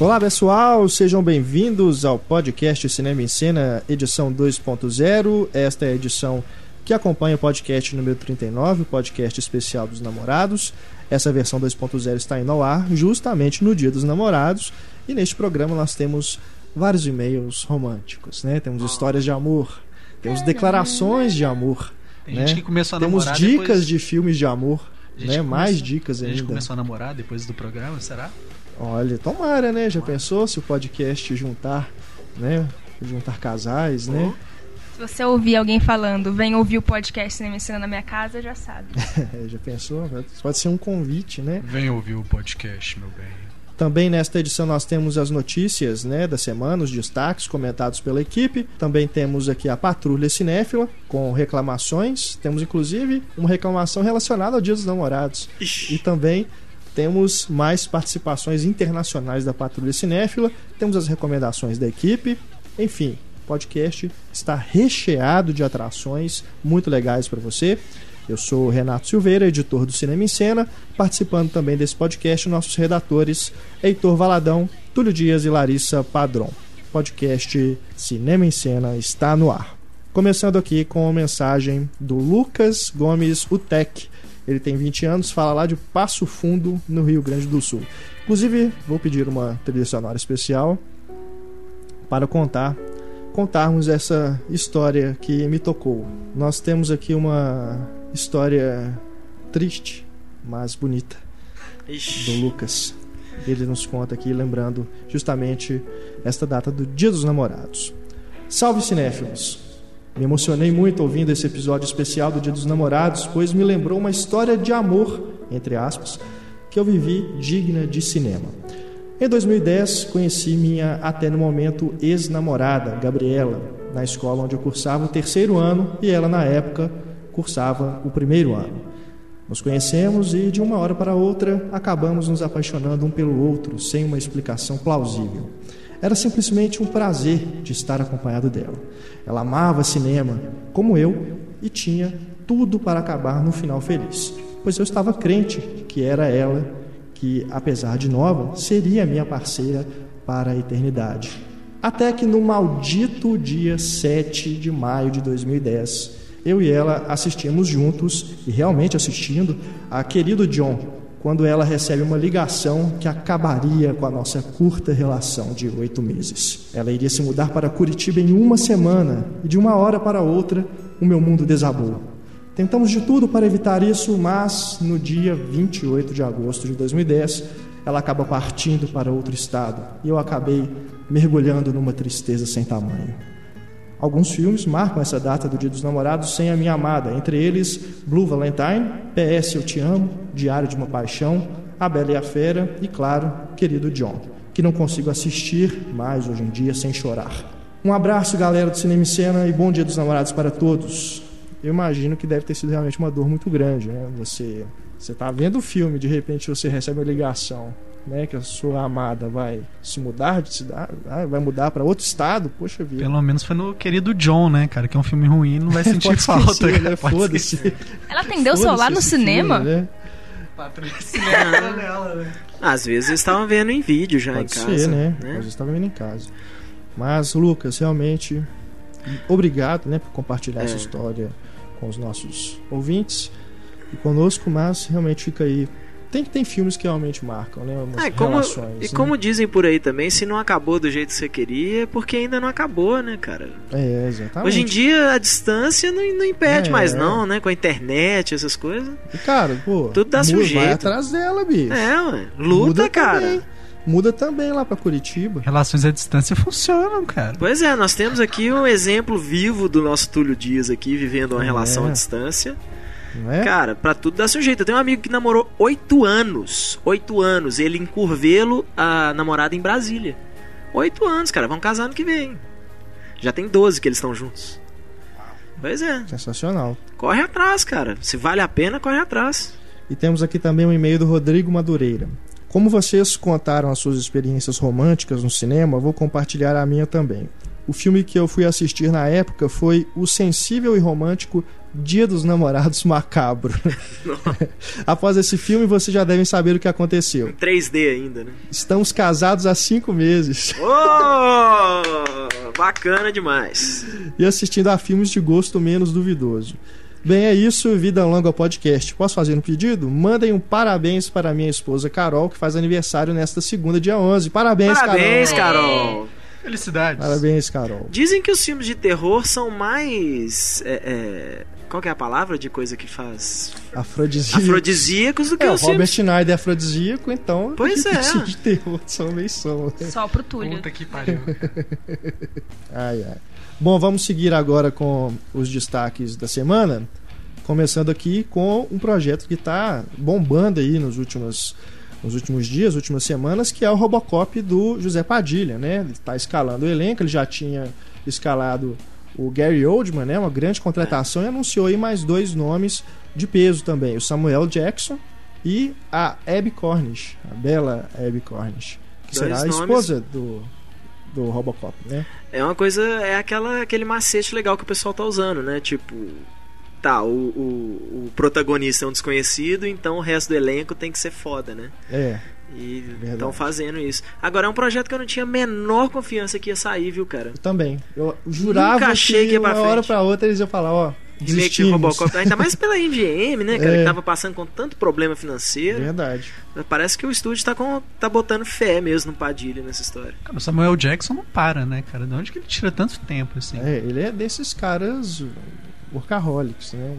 Olá pessoal, sejam bem-vindos ao podcast Cinema em Cena, edição 2.0. Esta é a edição que acompanha o podcast número 39, o podcast especial dos namorados. Essa versão 2.0 está indo ao ar justamente no Dia dos Namorados e neste programa nós temos vários e-mails românticos, né? Temos histórias de amor, temos declarações de amor, Tem né? gente que começou a Temos namorar dicas depois... de filmes de amor, né? Mais dicas A gente ainda. começou a namorar depois do programa, será? Olha, tomara, né? Já pensou se o podcast juntar, né? Juntar casais, né? Se você ouvir alguém falando, vem ouvir o podcast Cinema Ensina na minha casa, já sabe. Já pensou? Pode ser um convite, né? Vem ouvir o podcast, meu bem. Também nesta edição nós temos as notícias né, da semana, os destaques comentados pela equipe. Também temos aqui a Patrulha Cinéfila com reclamações. Temos inclusive uma reclamação relacionada ao Dia dos Namorados. E também temos mais participações internacionais da Patrulha Cinéfila. Temos as recomendações da equipe. Enfim, o podcast está recheado de atrações muito legais para você. Eu sou Renato Silveira, editor do Cinema em Cena, participando também desse podcast nossos redatores Heitor Valadão, Túlio Dias e Larissa Padron. Podcast Cinema em Cena está no ar. Começando aqui com a mensagem do Lucas Gomes Utec. Ele tem 20 anos, fala lá de Passo Fundo, no Rio Grande do Sul. Inclusive, vou pedir uma trilha sonora especial para contar contarmos essa história que me tocou. Nós temos aqui uma história triste, mas bonita, do Lucas. Ele nos conta aqui, lembrando justamente esta data do Dia dos Namorados. Salve cinéfilos! Me emocionei muito ouvindo esse episódio especial do Dia dos Namorados, pois me lembrou uma história de amor, entre aspas, que eu vivi digna de cinema. Em 2010, conheci minha até no momento ex-namorada, Gabriela, na escola onde eu cursava o terceiro ano e ela, na época, cursava o primeiro ano. Nos conhecemos e, de uma hora para outra, acabamos nos apaixonando um pelo outro, sem uma explicação plausível. Era simplesmente um prazer de estar acompanhado dela. Ela amava cinema, como eu, e tinha tudo para acabar no final feliz, pois eu estava crente que era ela que, apesar de nova, seria minha parceira para a eternidade. Até que no maldito dia 7 de maio de 2010, eu e ela assistimos juntos, e realmente assistindo, a Querido John, quando ela recebe uma ligação que acabaria com a nossa curta relação de oito meses. Ela iria se mudar para Curitiba em uma semana, e de uma hora para outra, o meu mundo desabou. Tentamos de tudo para evitar isso, mas no dia 28 de agosto de 2010, ela acaba partindo para outro estado e eu acabei mergulhando numa tristeza sem tamanho. Alguns filmes marcam essa data do Dia dos Namorados sem a minha amada, entre eles Blue Valentine, PS Eu Te Amo, Diário de uma Paixão, A Bela e a Fera e, claro, Querido John, que não consigo assistir mais hoje em dia sem chorar. Um abraço, galera do Cinema e Cena, e bom Dia dos Namorados para todos eu imagino que deve ter sido realmente uma dor muito grande, né? Você você tá vendo o filme, de repente você recebe uma ligação, né, que a sua amada vai se mudar de cidade, vai mudar para outro estado, poxa vida. Pelo menos foi no querido John, né, cara? Que é um filme ruim, não vai sentir Pode falta. esquecer, cara. né? Pode Foda-se. esquecer. Ela atendeu o celular no cinema? filme, né? Às vezes estavam vendo em vídeo já Pode em casa. ser, né? Às vezes estava vendo em casa. Mas, Lucas, realmente, obrigado né, por compartilhar É. essa história com os nossos ouvintes e conosco, mas realmente fica aí. Tem tem filmes que realmente marcam, né? Umas É, como, relações. e né? como dizem por aí também, se não acabou do jeito que você queria, é porque ainda não acabou, né, cara? É, exatamente. Hoje em dia a distância não, não impede É. mais, não, né? Com a internet, essas coisas. E, cara, pô. Tudo um muda- Vai atrás dela, bicho. É, ué. Luta, Muda cara. Também. Muda também lá pra Curitiba. Relações à distância funcionam, cara. Pois é, nós temos aqui um exemplo vivo do nosso Túlio Dias aqui, vivendo uma É. relação à distância. É? Cara, pra tudo dá seu jeito. Eu tenho um amigo que namorou oito anos. Oito anos. Ele em Curvelo, a namorada em Brasília. Oito anos, cara. Vão casar ano que vem. Já tem 12 que eles estão juntos. Pois é. Sensacional. Corre atrás, cara. Se vale a pena, corre atrás. E temos aqui também um e-mail do Rodrigo Madureira. Como vocês contaram as suas experiências românticas no cinema, vou compartilhar a minha também. O filme que eu fui assistir na época foi o sensível e romântico Dia dos Namorados Macabro. Após esse filme, vocês já devem saber o que aconteceu. 3D ainda, né? Estamos casados há cinco meses Oh! Bacana demais. e assistindo a filmes de gosto menos duvidoso. Bem, é isso. Vida longa podcast. Posso fazer um pedido? Mandem um parabéns para minha esposa Carol, que faz aniversário nesta segunda, dia 11. Parabéns, Parabéns, Carol. Carol. Felicidades. Parabéns, Carol. Dizem que os filmes de terror são mais. é, é, qual que é a palavra de coisa que faz? Afrodisíaco. Afrodisíacos do que É, o Robert. Schneider é afrodisíaco, então. Pois é. filmes de terror são meio são. né? Só pro Túlio. Puta que pariu. Ai, ai. Bom, vamos seguir agora com os destaques da semana. Começando aqui com um projeto que está bombando aí nos últimos, nos últimos dias, últimas semanas, que é o Robocop do José Padilha, né? Ele está escalando o elenco, ele já tinha escalado o Gary Oldman, né? Uma grande contratação, e anunciou aí mais dois nomes de peso também, o Samuel Jackson e a Abby Cornish, a bela Abby Cornish, que Dois será a nomes- esposa do, do Robocop, né? É uma coisa. É aquela, aquele macete legal que o pessoal tá usando, né? Tipo. Tá, o, o, o protagonista é um desconhecido, então o resto do elenco tem que ser foda, né? É, E estão fazendo isso. Agora é um projeto que eu não tinha a menor confiança que ia sair, viu, cara? Eu também. Eu jurava Nunca achei que ia uma pra hora frente. pra outra eles iam falar, ó, Remake. Robocop, ainda mais pela MGM, né, cara? É. Que tava passando com tanto problema financeiro. Verdade. Parece que o estúdio tá, com, tá botando fé mesmo no Padilha nessa história. Cara, o Samuel Jackson não para, né, cara? De onde que ele tira tanto tempo, assim? É, ele é desses caras workaholics, né?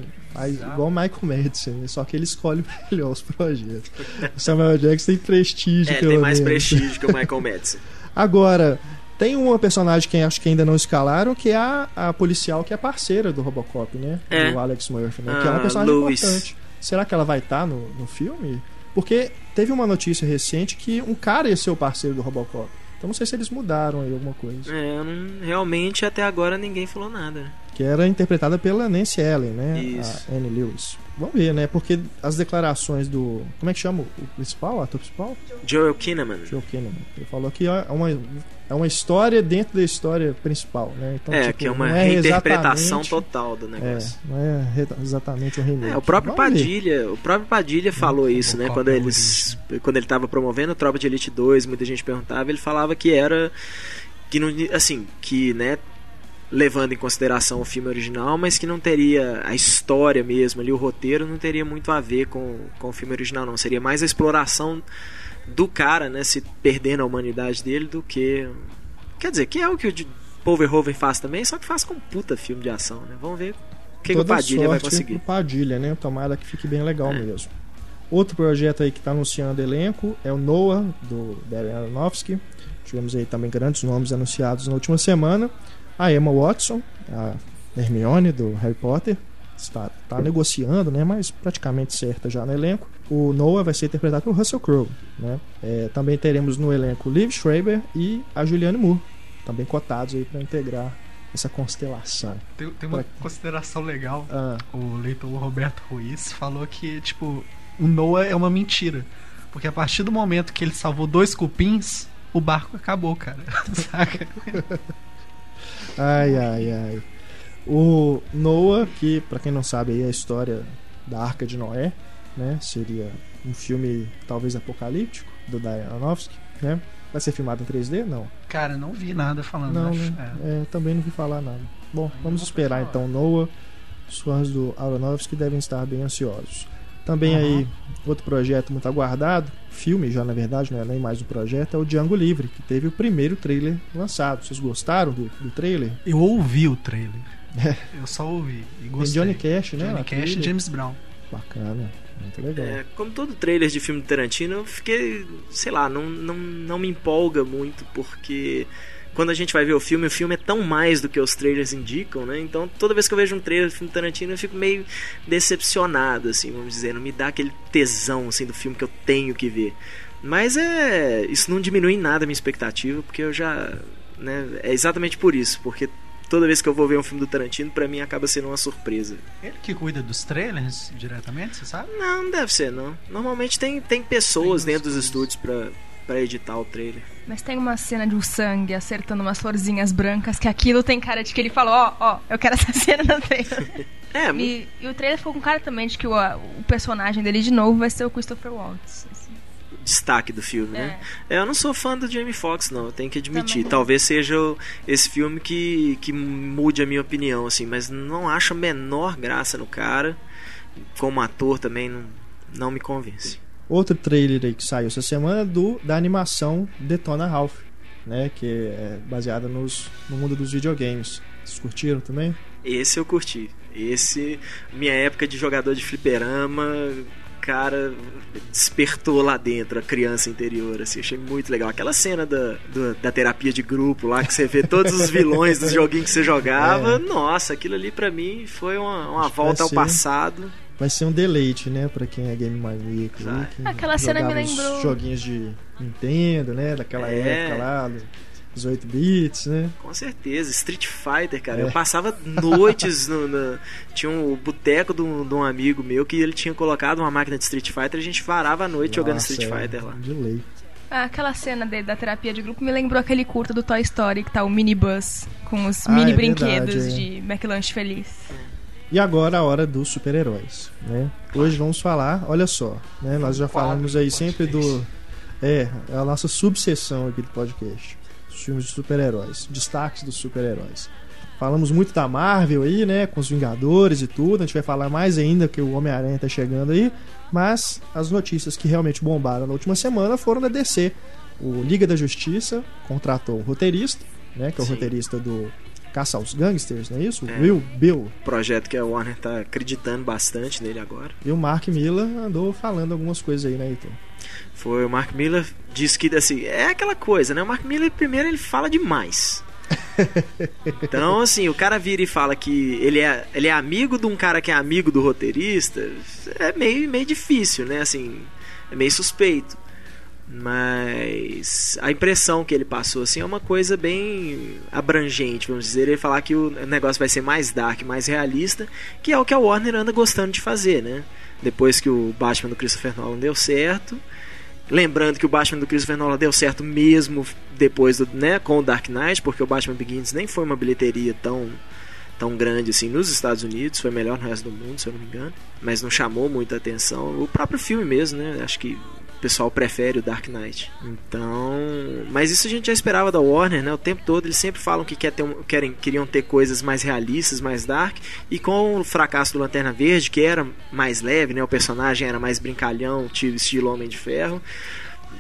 Igual o Michael Madison, né? só que ele escolhe melhor os projetos. O Samuel Jackson tem prestígio, É, tem mais menos. prestígio que o Michael Madison. Agora, tem uma personagem que acho que ainda não escalaram, que é a, a policial que é parceira do Robocop, né? É. Do Alex Murphy, né? que é uma Ah, personagem Louis. importante. Será que ela vai estar no, no filme? Porque teve uma notícia recente que um cara ia ser o parceiro do Robocop. Então não sei se eles mudaram aí alguma coisa. É, não- realmente até agora ninguém falou nada. Que era interpretada pela Nancy Allen, né? Isso. A Annie Lewis. Vamos ver, né? Porque as declarações do. Como é que chama o principal, o ator principal? Joel Kinnaman. Joe Kinnaman. Ele falou que é uma, é uma história dentro da história principal, né? Então, é, tipo, que é uma não reinterpretação total do É, negócio. não é re- exatamente um remake. É, o próprio Vamos ver. Padilha, o próprio Padilha falou isso, né? Quando é eles, quando ele tava promovendo o Tropa de Elite 2, muita gente perguntava, ele falava que era que não, assim, que, né, levando em consideração o filme original, mas que não teria a história mesmo ali, o roteiro não teria muito a ver com, com o filme original, não. Seria mais a exploração do cara, né, se perdendo a humanidade dele do que quer dizer, que é o que o Paul Verhoeven faz também, só que faz com puta filme de ação, né? Vamos ver o que, que o Padilha vai conseguir. pro Padilha, né? Tomara que fique bem legal É. mesmo. Outro projeto aí que está anunciando elenco é o Noah, do Darren Aronofsky. Tivemos aí também grandes nomes anunciados na última semana. A Emma Watson, a Hermione do Harry Potter. Está, está negociando, né? Mas praticamente certa já no elenco. O Noah vai ser interpretado por Russell Crowe. Né? É, também teremos no elenco Liv Schreiber e a Julianne Moore. Também cotados aí para integrar essa constelação. Tem, tem uma Pra- consideração legal. Ah, O leitor Roberto Ruiz falou que, tipo, o Noah é uma mentira. Porque a partir do momento que ele salvou dois cupins, o barco acabou, cara. Saca? Ai, ai, ai. O Noah, que pra quem não sabe aí é a história da Arca de Noé, né? Seria um filme talvez apocalíptico do Darren Aronofsky, né? Vai ser filmado em 3D? Não. Cara, não vi nada falando. Não, acho. né? É. É, também não vi falar nada. Bom, vamos esperar então Noah. Os fãs do Aronofsky devem estar bem ansiosos. Também Uhum. aí, outro projeto muito aguardado, filme já na verdade, não é nem mais um projeto, é o Django Livre, que teve o primeiro trailer lançado. Vocês gostaram do, do trailer? Eu ouvi o trailer. Eu só ouvi. E Tem gostei. Johnny Cash, né? Johnny Cash e James Brown. Bacana, muito legal. É, como todo trailer de filme do Tarantino, eu fiquei, sei lá, não, não, não me empolga muito, porque quando a gente vai ver o filme, o filme é tão mais do que os trailers indicam, né? Então toda vez que eu vejo um trailer do filme do Tarantino, eu fico meio decepcionado, assim, vamos dizer, não me dá aquele tesão, assim, do filme que eu tenho que ver. Mas é. Isso não diminui em nada a minha expectativa, porque eu já. Né, é exatamente por isso, porque toda vez que eu vou ver um filme do Tarantino, pra mim acaba sendo uma surpresa. Ele que cuida dos trailers diretamente, você sabe? Não, não deve ser, não. Normalmente tem, tem pessoas Tem dentro dos estúdios. estúdios pra editar o trailer. Mas tem uma cena de um sangue acertando umas florzinhas brancas que aquilo tem cara de que ele falou, ó, ó, eu quero essa cena no trailer. É, e, e o trailer ficou com cara também de que o, o personagem dele de novo vai ser o Christopher Waltz. assim. destaque do filme, né? É, eu não sou fã do Jamie Foxx, não, eu tenho que admitir. Também. Talvez seja esse filme que, que mude a minha opinião, assim, mas não acho a menor graça no cara. Como ator também não, não me convence. Outro trailer aí que saiu essa semana é do, da animação Detona Ralph, né? Que é baseada nos, no mundo dos videogames. Vocês curtiram também? Esse eu curti. Esse, minha época de jogador de fliperama, cara, despertou lá dentro a criança interior, assim, achei muito legal. Aquela cena da, do- da terapia de grupo lá, que você vê todos os vilões dos joguinhos que você jogava, É. nossa, aquilo ali pra mim foi uma, uma volta ao passado. Vai ser um deleite, né? Pra quem é game maníaco. Aquela cena me os lembrou- joguinhos de Nintendo, né? Daquela É. época lá, dos 8 bits, né? Com certeza, Street Fighter, cara. É. Eu passava noites no. no- tinha um boteco de um, de um amigo meu que ele tinha colocado uma máquina de Street Fighter e a gente varava a noite jogando Nossa, Street é, Fighter lá. De lei. Ah, aquela cena de- da terapia de grupo me lembrou aquele curto do Toy Story que tá o minibus com os Ah, mini é brinquedos verdade, é. de McLanche Feliz. E agora a hora dos super-heróis, né? Hoje vamos falar, olha só, né? Nós já falamos aí sempre do é, é a nossa subseção aqui do podcast, os filmes de super-heróis, destaques dos super-heróis. Falamos muito da Marvel aí, né, com os Vingadores e tudo, a gente vai falar mais ainda que o Homem-Aranha tá chegando aí, mas as notícias que realmente bombaram na última semana foram da DC. O Liga da Justiça contratou um roteirista, né, que é o Sim. roteirista do Caça aos Gangsters, não é isso? É. Will Bill. Projeto que a Warner tá acreditando bastante nele agora. E o Mark Miller andou falando algumas coisas aí, né, Heitor? Foi o Mark Miller disse que assim, é aquela coisa, né? O Mark Miller primeiro ele fala demais. Então, assim, o cara vira e fala que ele é, ele é amigo de um cara que é amigo do roteirista, é meio, meio difícil, né? Assim, é meio suspeito. Mas a impressão que ele passou assim é uma coisa bem abrangente, vamos dizer, ele falar que o negócio vai ser mais dark, mais realista, que é o que a Warner anda gostando de fazer, né? Depois que o Batman do Christopher Nolan deu certo, Lembrando que o Batman do Christopher Nolan deu certo mesmo depois do, né, com o Dark Knight, porque o Batman Begins nem foi uma bilheteria tão tão grande assim nos Estados Unidos, foi melhor no resto do mundo, se eu não me engano, mas não chamou muita atenção. O próprio filme mesmo, né? Acho que o pessoal prefere o Dark Knight. Então, mas isso a gente já esperava da Warner, né? O tempo todo eles sempre falam que quer ter um- querem, queriam ter coisas mais realistas, mais dark, e com o fracasso do Lanterna Verde, que era mais leve, né? O personagem era mais brincalhão, tipo estilo Homem de Ferro.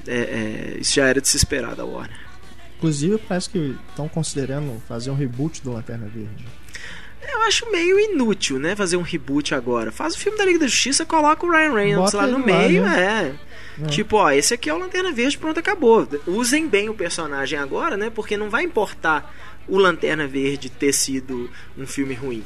é, é, isso já era de se esperar da Warner. Inclusive, parece que estão considerando fazer um reboot do Lanterna Verde. Eu acho meio inútil, né? Fazer um reboot agora. Faz o filme da Liga da Justiça, coloca o Ryan Reynolds Bota lá no ele lá, meio, né? é. É. Tipo, ó, esse aqui é o Lanterna Verde, pronto, acabou. Usem bem o personagem agora, né? Porque não vai importar o Lanterna Verde ter sido um filme ruim.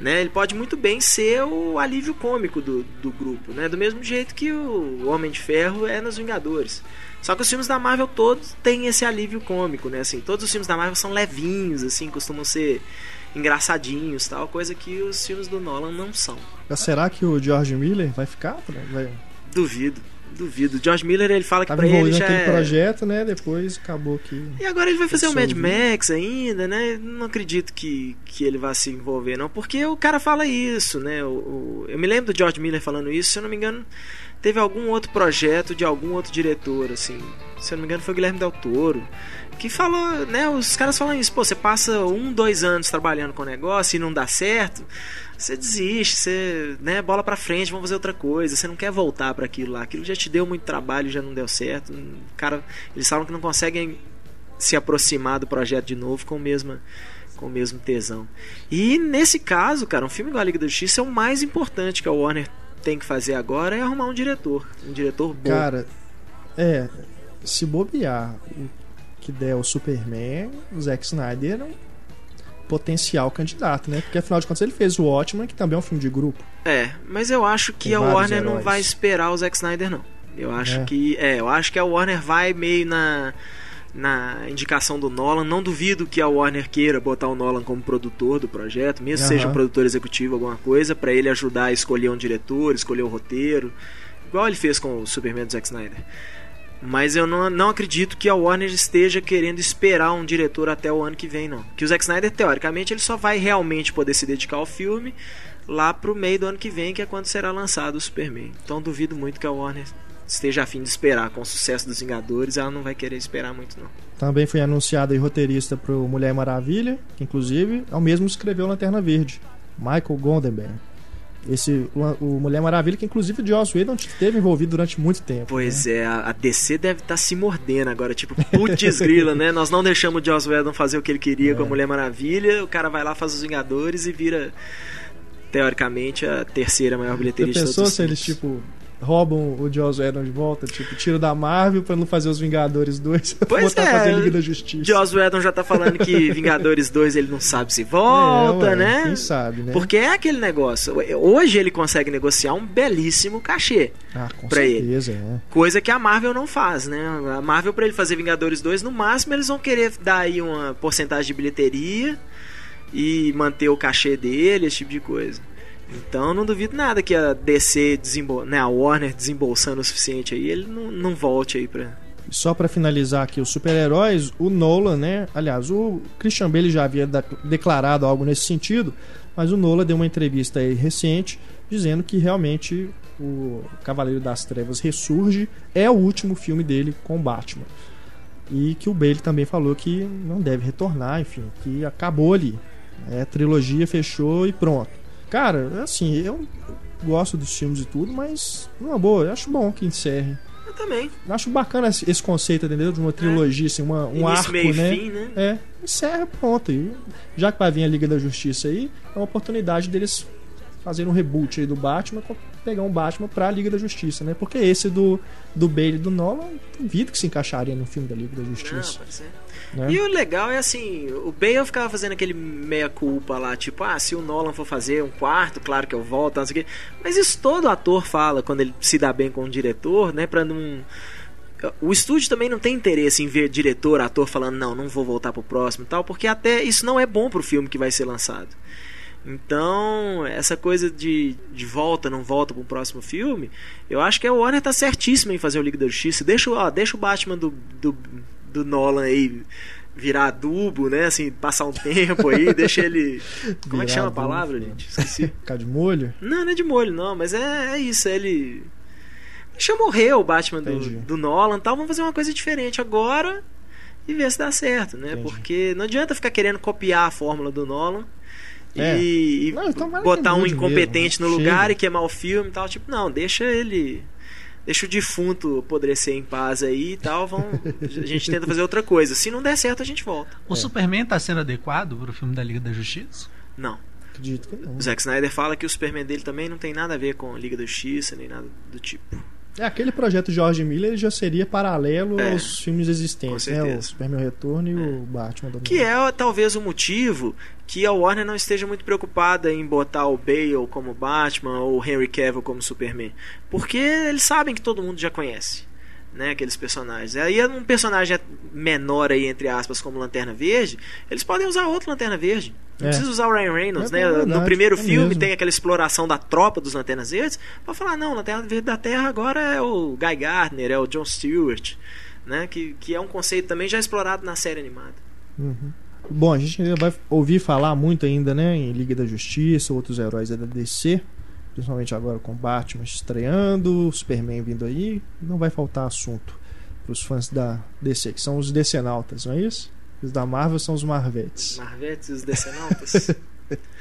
Né? Ele pode muito bem ser o alívio cômico do, do grupo, né? Do mesmo jeito que o Homem de Ferro é nos Vingadores. Só que os filmes da Marvel todos têm esse alívio cômico, né? Assim, todos os filmes da Marvel são levinhos, assim, costumam ser engraçadinhos, tal, coisa que os filmes do Nolan não são. Mas será que o George Miller vai ficar? Vai... Duvido, duvido. George Miller ele fala que Tava pra ele já naquele é... projeto, né? Depois acabou que. E agora ele vai fazer o Mad. Max ainda, né? Não acredito que, que ele vá se envolver, não. Porque o cara fala isso, né? O, o- eu me lembro do George Miller falando isso, se eu não me engano, teve algum outro projeto de algum outro diretor, assim. Se eu não me engano, foi o Guilherme Del Toro. Que falou, né? Os caras falam isso, pô, você passa um, dois anos trabalhando com o negócio e não dá certo, você desiste, você, né, bola pra frente, vamos fazer outra coisa, você não quer voltar para aquilo lá, aquilo já te deu muito trabalho, já não deu certo. O cara, eles falam que não conseguem se aproximar do projeto de novo com o mesmo com o mesmo tesão. E nesse caso, cara, um filme igual a Liga da Justiça é o mais importante que a Warner tem que fazer agora é arrumar um diretor, um diretor bom. Cara, é. Se bobear o que der o Superman, o Zack Snyder um potencial candidato, né? Porque afinal de contas ele fez o Watchmen, que também é um filme de grupo. É, mas eu acho que Tem a Warner não heróis. vai esperar o Zack Snyder não. Eu acho É. que é, eu acho que a Warner vai meio na na indicação do Nolan. Não duvido que a Warner queira botar o Nolan como produtor do projeto, mesmo Aham. seja um produtor executivo, alguma coisa, pra ele ajudar a escolher um diretor, escolher o roteiro, igual ele fez com o Superman do Zack Snyder. Mas eu não, não acredito que a Warner esteja querendo esperar um diretor até o ano que vem, não. Que o Zack Snyder, teoricamente, ele só vai realmente poder se dedicar ao filme lá pro meio do ano que vem, que é quando será lançado o Superman. Então duvido muito que a Warner esteja a fim de esperar. Com o sucesso dos Vingadores, ela não vai querer esperar muito, não. Também foi anunciado aí roteirista pro Mulher Maravilha, que inclusive é o mesmo que escreveu Lanterna Verde, Michael Gondenberg. Esse, o, o Mulher Maravilha, que inclusive o Joss Whedon esteve envolvido durante muito tempo. Pois né? é, a DC deve estar se mordendo agora, tipo, putz grila, né? Nós não deixamos o Joss Whedon fazer o que ele queria É. com a Mulher Maravilha, o cara vai lá, faz os Vingadores e vira, teoricamente, a terceira maior bilheteria de todos pensou se eles, tipo, roubam o Joss Whedon de volta? Tipo, tira da Marvel pra não fazer os Vingadores 2, Pois botar é, fazer Liga da Justiça. Joss Whedon já tá falando que Vingadores 2 ele não sabe se volta, É, ué, né? Quem sabe, né? Porque é aquele negócio. Hoje ele consegue negociar um belíssimo cachê. Ah, com pra ele. certeza, é. Coisa que a Marvel não faz, né? A Marvel, pra ele fazer Vingadores 2, no máximo eles vão querer dar aí uma porcentagem de bilheteria e manter o cachê dele, esse tipo de coisa. Então não duvido nada que a DC, desembol... né, a Warner desembolsando o suficiente aí, ele não, não volte aí pra. Só pra finalizar aqui os super-heróis, o Nolan, né? Aliás, o Christian Bale já havia declarado algo nesse sentido, mas o Nolan deu uma entrevista aí recente dizendo que realmente o Cavaleiro das Trevas ressurge, é o último filme dele com Batman. E que o Bale também falou que não deve retornar, enfim, que acabou ali. É, a trilogia fechou e pronto. Cara, assim, eu gosto dos filmes e tudo, mas, numa boa, eu acho bom que encerre. Eu também. Eu acho bacana esse esse conceito, entendeu? De uma trilogia, assim, uma, um Início, arco, meio né? fim, né? É, encerra, pronto. E já que vai vir a Liga da Justiça aí, é uma oportunidade deles fazerem um reboot aí do Batman, pegar um Batman pra Liga da Justiça, né? Porque esse do, do Bale e do Nolan, duvido que se encaixaria no filme da Liga da Não, Justiça. pode ser. Né? E o legal é assim, o Bale ficava fazendo aquele meia-culpa lá, tipo, ah, se o Nolan for fazer um quarto, claro que eu volto, não sei o quê. Mas isso todo ator fala quando ele se dá bem com o diretor, né, pra não... O estúdio também não tem interesse em ver diretor, ator falando, não, não vou voltar pro próximo e tal, porque até isso não é bom pro filme que vai ser lançado. Então, essa coisa de, de volta, não volta pro próximo filme, eu acho que a Warner tá certíssima em fazer o Liga da Justiça. Deixa, ó, deixa o Batman do, do, do Nolan aí virar adubo, né? Assim, passar um tempo aí, deixa ele. Como é que Virar chama a palavra, né? gente? Esqueci. Ficar de molho? Não, não é de molho, não, mas é, é isso, é ele. Deixa morrer o Batman do, Entendi. do Nolan e tal, vamos fazer uma coisa diferente agora e ver se dá certo, né? Entendi. Porque não adianta ficar querendo copiar a fórmula do Nolan É. e, Não, botar um mude incompetente mesmo, no lugar chega. e queimar o filme e tal. Tipo, não, deixa ele. Deixa o defunto apodrecer em paz aí e tal. Vamos, a gente tenta fazer outra coisa. Se não der certo, a gente volta. O É. Superman tá sendo adequado pro filme da Liga da Justiça? Não. Acredito que não. O Zack Snyder fala que o Superman dele também não tem nada a ver com Liga da Justiça, nem nada do tipo. É, aquele projeto George Miller já seria paralelo É, aos filmes existentes, né? O Superman Retorno e o Batman do Que é talvez o motivo que a Warner não esteja muito preocupada em botar o Bale como Batman ou o Henry Cavill como Superman. Porque eles sabem que todo mundo já conhece. Né, aqueles personagens. Aí um personagem menor aí, entre aspas, como Lanterna Verde, eles podem usar outro Lanterna Verde. Não É. precisa usar o Ryan Reynolds, É né? verdade, no primeiro é filme mesmo. tem aquela exploração da tropa dos Lanternas Verdes. Pra falar, não, Lanterna Verde da Terra agora é o Guy Gardner, é o John Stewart, né? Que, que é um conceito também já explorado na série animada. Uhum. Bom, a gente ainda vai ouvir falar muito ainda, né, em Liga da Justiça, outros heróis da DC, principalmente agora com Batman estreando, Superman vindo aí, não vai faltar assunto para os fãs da DC, que são os decenautas, não é isso? Os da Marvel são os Marvetes. Marvetes e os Decenautas.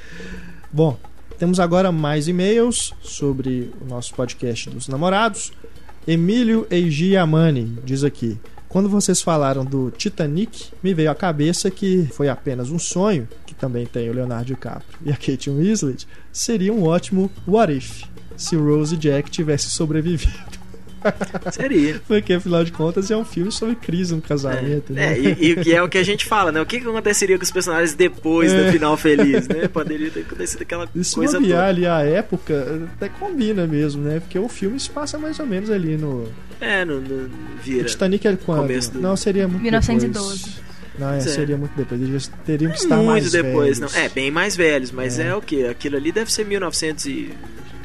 Bom, temos agora mais e-mails sobre o nosso podcast dos namorados. Emílio Eigiamani diz aqui: Quando vocês falaram do Titanic, me veio à cabeça que foi apenas um sonho, também tem o Leonardo DiCaprio e a Kate Winslet, seria um ótimo what if se o Rose e Jack tivessem sobrevivido. Seria. Porque afinal de contas é um filme sobre crise no casamento, né? É, e, e que é o que a gente fala, né? O que, que aconteceria com os personagens depois É. do final feliz, né? Poderia ter acontecido aquela E se coisa toda. ali a época, até combina mesmo, né? Porque o filme se passa mais ou menos ali no. É, no, no O vira. Titanic é quando? Começo do- Não, seria muito 1912. depois. Não, é, seria muito depois. Eles teriam que é estar muito mais depois, velhos. não. É, bem mais velhos, mas é. É. o que? Aquilo ali deve ser 1900 e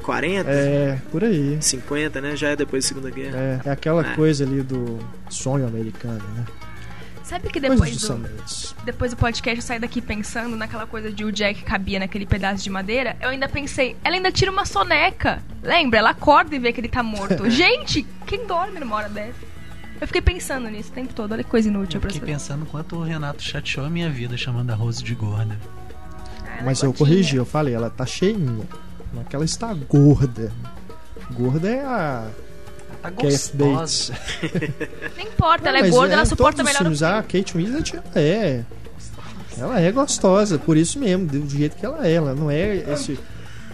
40, É, por aí. 50, né? Já é depois da Segunda Guerra. É, é aquela É. coisa ali do sonho americano, né? Sabe que depois do depois do podcast eu saí daqui pensando naquela coisa de o Jack cabia naquele pedaço de madeira, eu ainda pensei, ela ainda tira uma soneca. Lembra? Ela acorda e vê que ele tá morto. Gente, quem dorme numa hora dessa? Eu fiquei pensando nisso o tempo todo, olha que coisa inútil Eu fiquei pensando quanto o Renato chateou a minha vida chamando a Rose de gorda. Ah, ela é Mas eu corrigi, eu falei, ela tá cheinha. Não é que ela está gorda. Gorda é a Ela tá Kath gostosa. Bates. Não importa, ela é gorda, ela em suporta melhor o filmes, A Kate Winslet ela é. Ela é gostosa, por isso mesmo, do jeito que ela é. Ela não é esse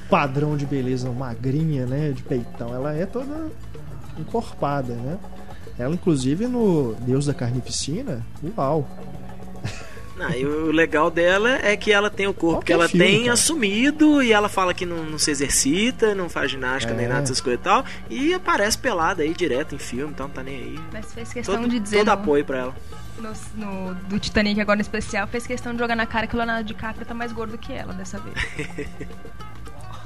padrão de beleza magrinha, né? De peitão. Ela é toda encorpada, né? Ela, inclusive, no Deus da Carnificina, uau. Não, e o legal dela é que ela tem o corpo Qualquer que ela filme, tem cara. assumido e ela fala que não, não se exercita, não faz ginástica nem É. nada dessas coisas e tal. E aparece pelada aí direto em filme, então não tá nem aí. Mas fez questão Todo, de dizer todo no, apoio pra ela. no, no- do Titanic agora no especial, fez questão de jogar na cara que o Leonardo DiCaprio tá mais gordo que ela dessa vez.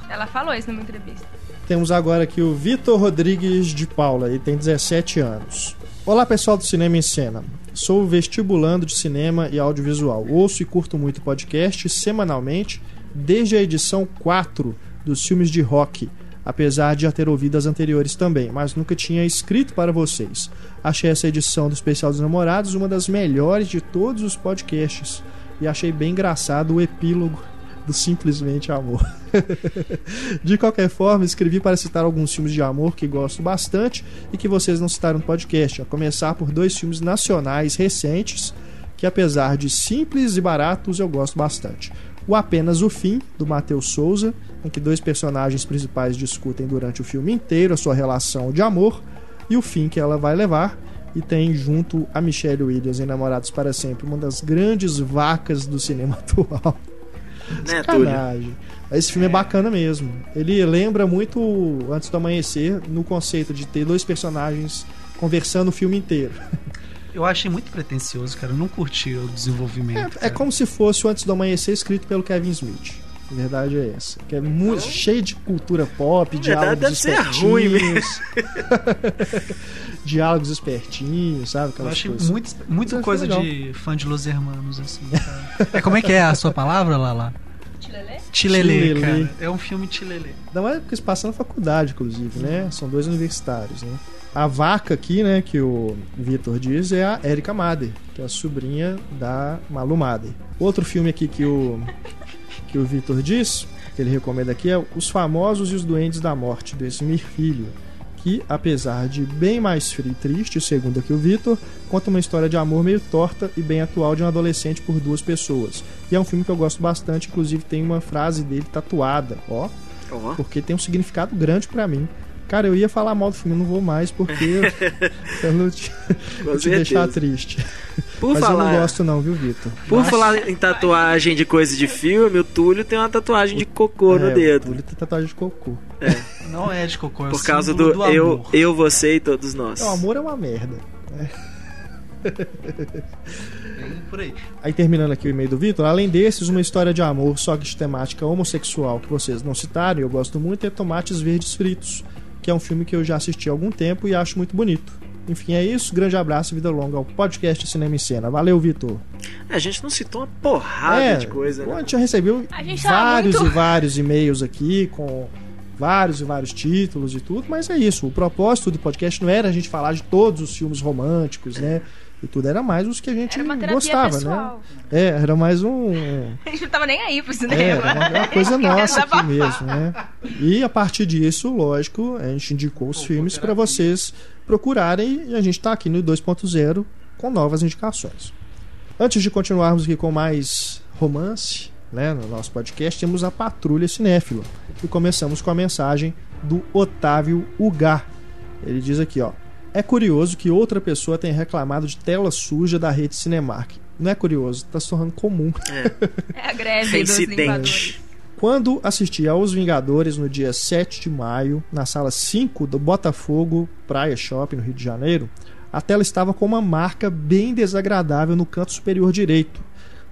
ela falou isso numa entrevista. Temos agora aqui o Vitor Rodrigues de Paula, ele tem 17 anos. Olá pessoal do Cinema em Cena. Sou vestibulando de cinema e audiovisual. Ouço e curto muito podcast semanalmente desde a edição 4 dos filmes de rock, apesar de já ter ouvido as anteriores também, mas nunca tinha escrito para vocês. Achei essa edição do Especial dos Namorados uma das melhores de todos os podcasts e achei bem engraçado o epílogo do Simplesmente Amor. De qualquer forma, escrevi para citar alguns filmes de amor que gosto bastante e que vocês não citaram no podcast, a começar por dois filmes nacionais recentes que, apesar de simples e baratos, eu gosto bastante. O Apenas o Fim, do Matheus Souza, em que dois personagens principais discutem durante o filme inteiro a sua relação de amor e o fim que ela vai levar. E tem junto a Michelle Williams em Namorados para Sempre, uma das grandes vacas do cinema atual. Né? Sacanagem. Esse filme é bacana mesmo. Ele lembra muito Antes do Amanhecer no conceito de ter dois personagens conversando o filme inteiro. Eu achei muito pretencioso, cara. Eu não curti o desenvolvimento. É, é como se fosse o Antes do Amanhecer escrito pelo Kevin Smith. A verdade é essa. Que é muito cheio de cultura pop, diálogos deve ser ruim espertinhos. diálogos espertinhos, sabe? Eu Aquelas achei coisas. muito, Mas coisa foi de fã de Los Hermanos, assim. cara. É, como é que é a sua palavra, Lala? Tilelê? Tilelê, Tilelê. cara. É um filme tilelê. Ainda mais porque se passa na faculdade, inclusive, né? São dois universitários, né? A vaca aqui, né, que o Vitor diz, é a Erika Mader, que é a sobrinha da Malu Mader. Outro filme aqui que o, que o Vitor diz, que ele recomenda aqui, é Os Famosos e os Doentes da Morte, do Esmir Filho, que, apesar de bem mais frio e triste, segundo aqui o Vitor, conta uma história de amor meio torta e bem atual de um adolescente por duas pessoas. E é um filme que eu gosto bastante, inclusive tem uma frase dele tatuada, ó, Ó, porque tem um significado grande pra mim. Cara, eu ia falar mal do filme, não vou mais porque eu não te, te deixar triste. Por Mas falar, eu não gosto não, viu, Vitor? por Mas- falar em tatuagem de coisa de filme, o Túlio tem uma tatuagem de cocô no É, dedo. Ele tem tatuagem de cocô. Não é de cocô, é o Por causa símbolo do, eu, amor. eu, você e todos nós. O amor é uma merda. Por aí. Aí terminando aqui o e-mail do Vitor, além desses, uma história de amor só que de temática homossexual que vocês não citaram e eu gosto muito é Tomates Verdes Fritos, que é um filme que eu já assisti há algum tempo e acho muito bonito. Enfim, é isso. Grande abraço e vida longa ao podcast Cinema em Cena. Valeu, Vitor. A gente não citou uma porrada é, de coisa, pô, A né? gente já recebeu gente vários muito- e vários e-mails aqui com vários e vários títulos e tudo, mas é isso. O propósito do podcast não era a gente falar de todos os filmes românticos, né? E tudo era mais os que a gente Era uma terapia gostava, né? pessoal. É, era mais um. A gente não tava nem aí pro É, cinema. era uma, coisa nossa aqui mesmo, né? E a partir disso, lógico, a gente indicou os filmes para vocês procurarem e a gente tá aqui no 2.0 com novas indicações. Antes de continuarmos aqui com mais romance, né, no nosso podcast, temos a Patrulha Cinéfila. E começamos com a mensagem do Otávio Ugar. Ele diz aqui, ó: É curioso que outra pessoa tenha reclamado de tela suja da rede Cinemark. Não é curioso, tá se tornando comum. É a greve dos limpadores. Incidente. Quando assisti aos Vingadores no dia 7 de maio, na sala 5 do Botafogo Praia Shopping, no Rio de Janeiro, a tela estava com uma marca bem desagradável no canto superior direito.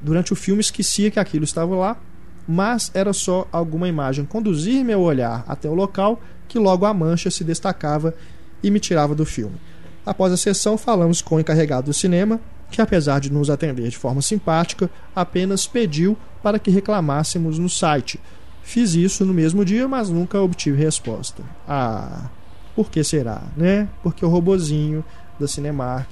Durante o filme esquecia que aquilo estava lá mas era só alguma imagem conduzir meu olhar até o local que logo a mancha se destacava e me tirava do filme. Após a sessão, falamos com o encarregado do cinema, que apesar de nos atender de forma simpática, apenas pediu para que reclamássemos no site. Fiz isso no mesmo dia, mas nunca obtive resposta. Ah, por que será, né? Porque o robozinho da Cinemark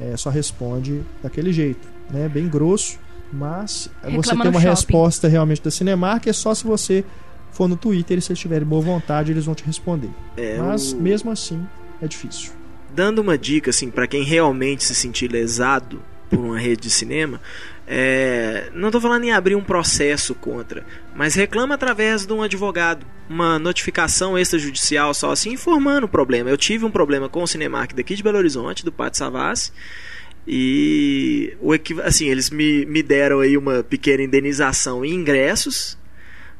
é, só responde daquele jeito, né? Bem grosso, mas Reclama você ter uma shopping. resposta realmente da Cinemark é só se você for no Twitter e se eles tiverem boa vontade, eles vão te responder. É, Mas o- mesmo assim, é difícil. Dando uma dica assim para quem realmente se sentir lesado por uma rede de cinema, é, não estou falando em abrir um processo contra, mas reclama através de um advogado, uma notificação extrajudicial só assim informando o problema. Eu tive um problema com o Cinemark daqui de Belo Horizonte, do Pátio Savassi, e o assim, eles me, me deram aí uma pequena indenização em ingressos,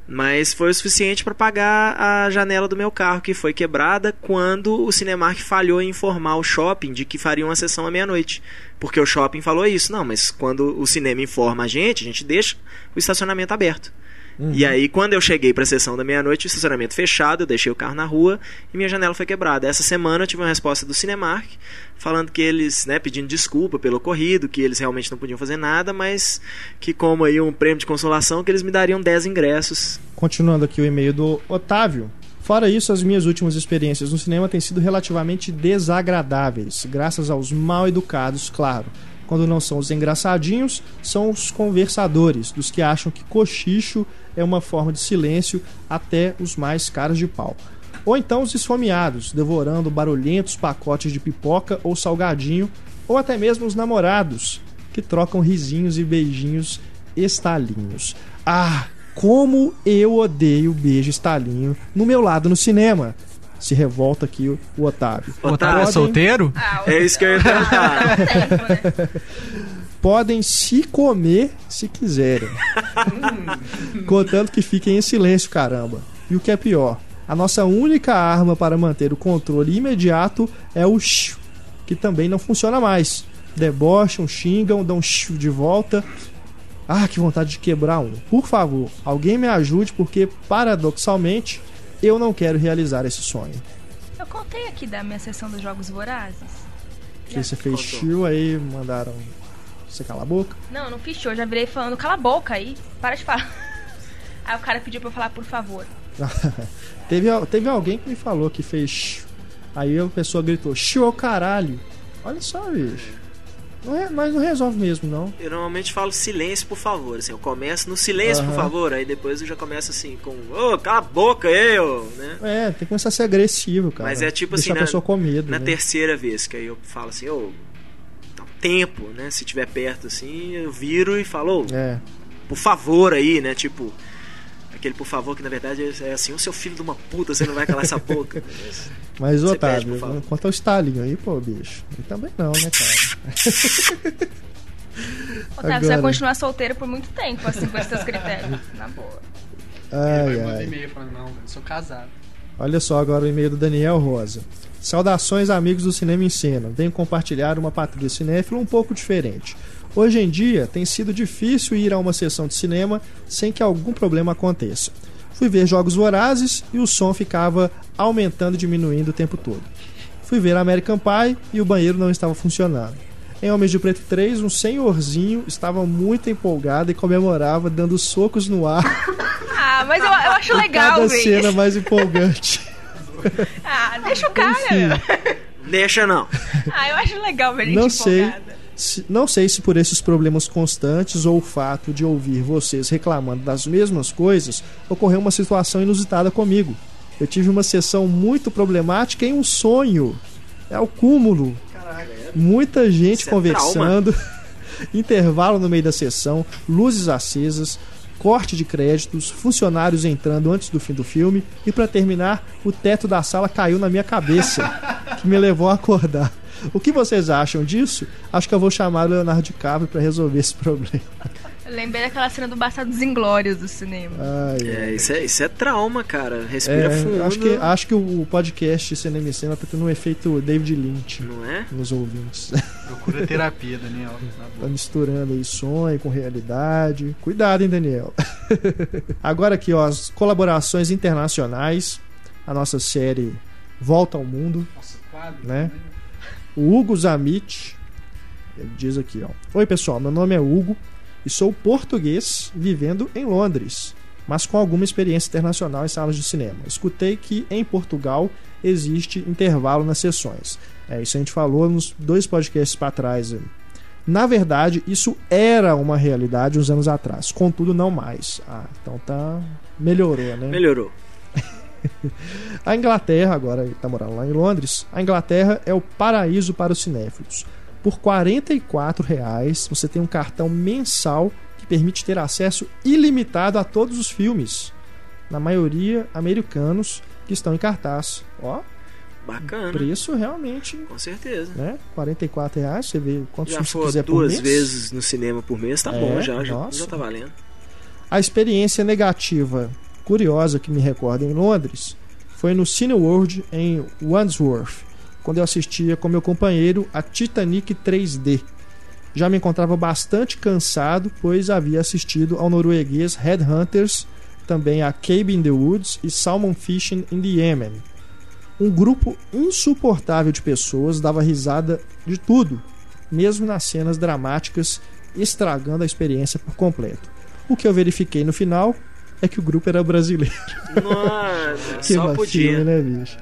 mas foi o suficiente para pagar a janela do meu carro que foi quebrada quando o Cinemark falhou em informar o shopping de que faria uma sessão à meia-noite. Porque o shopping falou isso. Não, mas quando o cinema informa a gente, a gente deixa o estacionamento aberto. E aí, quando eu cheguei para a sessão da meia-noite, o estacionamento fechado, eu deixei o carro na rua e minha janela foi quebrada. Essa semana eu tive uma resposta do Cinemark falando que eles, né, pedindo desculpa pelo ocorrido, que eles realmente não podiam fazer nada, mas que como aí um prêmio de consolação, que eles me dariam 10 ingressos Continuando aqui o e-mail do Otávio. Fora isso, as minhas últimas experiências no cinema têm sido relativamente desagradáveis, graças aos mal educados, claro. Quando não são os engraçadinhos, são os conversadores, dos que acham que cochicho é uma forma de silêncio até os mais caros de pau. Ou então os esfomeados, devorando barulhentos pacotes de pipoca ou salgadinho, ou até mesmo os namorados, que trocam risinhos e beijinhos estalinhos. Ah, como eu odeio beijo estalinho no meu lado no cinema. Se revolta aqui o, o Otávio. O Otávio é Podem- solteiro? Ah, É isso que eu ia perguntar. tempo, né? podem se comer se quiserem. Contanto que fiquem em silêncio, caramba. E o que é pior, a nossa única arma para manter o controle imediato é o sh, que também não funciona mais. Debocham, xingam, dão sh de volta. Ah, que vontade de quebrar um. Por favor, alguém me ajude, porque paradoxalmente eu não quero realizar esse sonho. Eu contei aqui da minha sessão dos Jogos Vorazes. Que você fez chill, aí mandaram você calar a boca. Não, não fiz show, eu já virei falando, cala a boca aí, para de falar. Aí o cara pediu pra eu falar, por favor. teve, teve alguém que me falou que fez. Aí a pessoa gritou: o caralho. Olha só, bicho. Não é, mas não resolve mesmo, não. Eu normalmente falo silêncio, por favor. Assim, eu começo no silêncio, por Aham. favor. Aí depois eu já começo assim com, ô, cala a boca ô, né? É, tem que começar a ser agressivo, cara. Mas é tipo Deixar assim, a pessoa na- com medo. Na né? terceira vez que aí eu falo assim, ô, dá um tempo, né? Se tiver perto assim, eu viro e falo, ô, É. por favor aí, né? Tipo, aquele por favor que na verdade é assim, ô seu filho de uma puta, você não vai calar essa boca. Mas, Você Otávio, pede, quanto ao Stalinho aí, pô, bicho. Ele também não, né, cara? Otávio, você vai Agora. continuar solteiro por muito tempo, assim, com esses critérios. Na boa. Ai, Ele manda ai. e-mail falando, não, eu sou casado. Olha só agora o e-mail do Daniel Rosa. Saudações, amigos do Cinema em Cena. Venho compartilhar uma patrulha cinéfila um pouco diferente. Hoje em dia, tem sido difícil ir a uma sessão de cinema sem que algum problema aconteça. Fui ver Jogos Vorazes e o som ficava aumentando e diminuindo o tempo todo. Fui ver American Pie e o banheiro não estava funcionando. Em Homens de Preto 3, um senhorzinho estava muito empolgado e comemorava, dando socos no ar. Ah, mas eu, eu acho legal cada ver cena mais empolgante. Ah, deixa o cara. Deixa não. Ah, eu acho legal ver gente Não sei. empolgada. Se- não sei se por esses problemas constantes ou o fato de ouvir vocês reclamando das mesmas coisas, ocorreu uma situação inusitada comigo. Eu tive uma sessão muito problemática em um sonho. É o cúmulo. Muita gente Isso é conversando, intervalo no meio da sessão, luzes acesas, corte de créditos, funcionários entrando antes do fim do filme e para terminar, o teto da sala caiu na minha cabeça, que me levou a acordar. O que vocês acham disso? Acho que eu vou chamar o Leonardo DiCaprio para resolver esse problema. Eu lembrei daquela cena do Bastardos Inglórios do cinema. Ai, É, isso é, isso é trauma, cara. Respira É, fundo. acho, que, acho que o podcast Cinema e Cena tá tendo um efeito David Lynch Não é? nos ouvintes. Procura terapia, Daniel. Tá misturando aí sonho com realidade. Cuidado, hein, Daniel? Agora aqui, ó, as colaborações internacionais. A nossa série Volta ao Mundo, Nossa, quadro. né? O Hugo Zamit, ele diz aqui, ó. Oi, pessoal, meu nome é Hugo e sou português vivendo em Londres, mas com alguma experiência internacional em salas de cinema. Escutei que em Portugal existe intervalo nas sessões. É, isso a gente falou nos dois podcasts para trás. Na verdade, isso era uma realidade uns anos atrás, contudo não mais. Ah, então tá melhorou, né? Melhorou. A Inglaterra, agora ele está morando lá em Londres, a Inglaterra é o paraíso para os cinéfilos. Por 44 reais, você tem um cartão mensal que permite ter acesso ilimitado a todos os filmes, na maioria americanos que estão em cartaz. Ó, Bacana. preço realmente, Com certeza. né? 44 reais, você vê quantos Já for quiser duas vezes no cinema por mês, tá É, bom já. Já, nossa. já tá valendo. A experiência negativa, curiosa que me recordo em Londres, foi no Cineworld em Wandsworth, quando eu assistia com meu companheiro a Titanic 3D. Já me encontrava bastante cansado, pois havia assistido ao norueguês Headhunters, também a Cabe in the Woods e Salmon Fishing in the Yemen. Um grupo insuportável de pessoas dava risada de tudo, mesmo nas cenas dramáticas, estragando a experiência por completo. O que eu verifiquei no final é que o grupo era brasileiro. Nossa, Que só podia. né, bicho?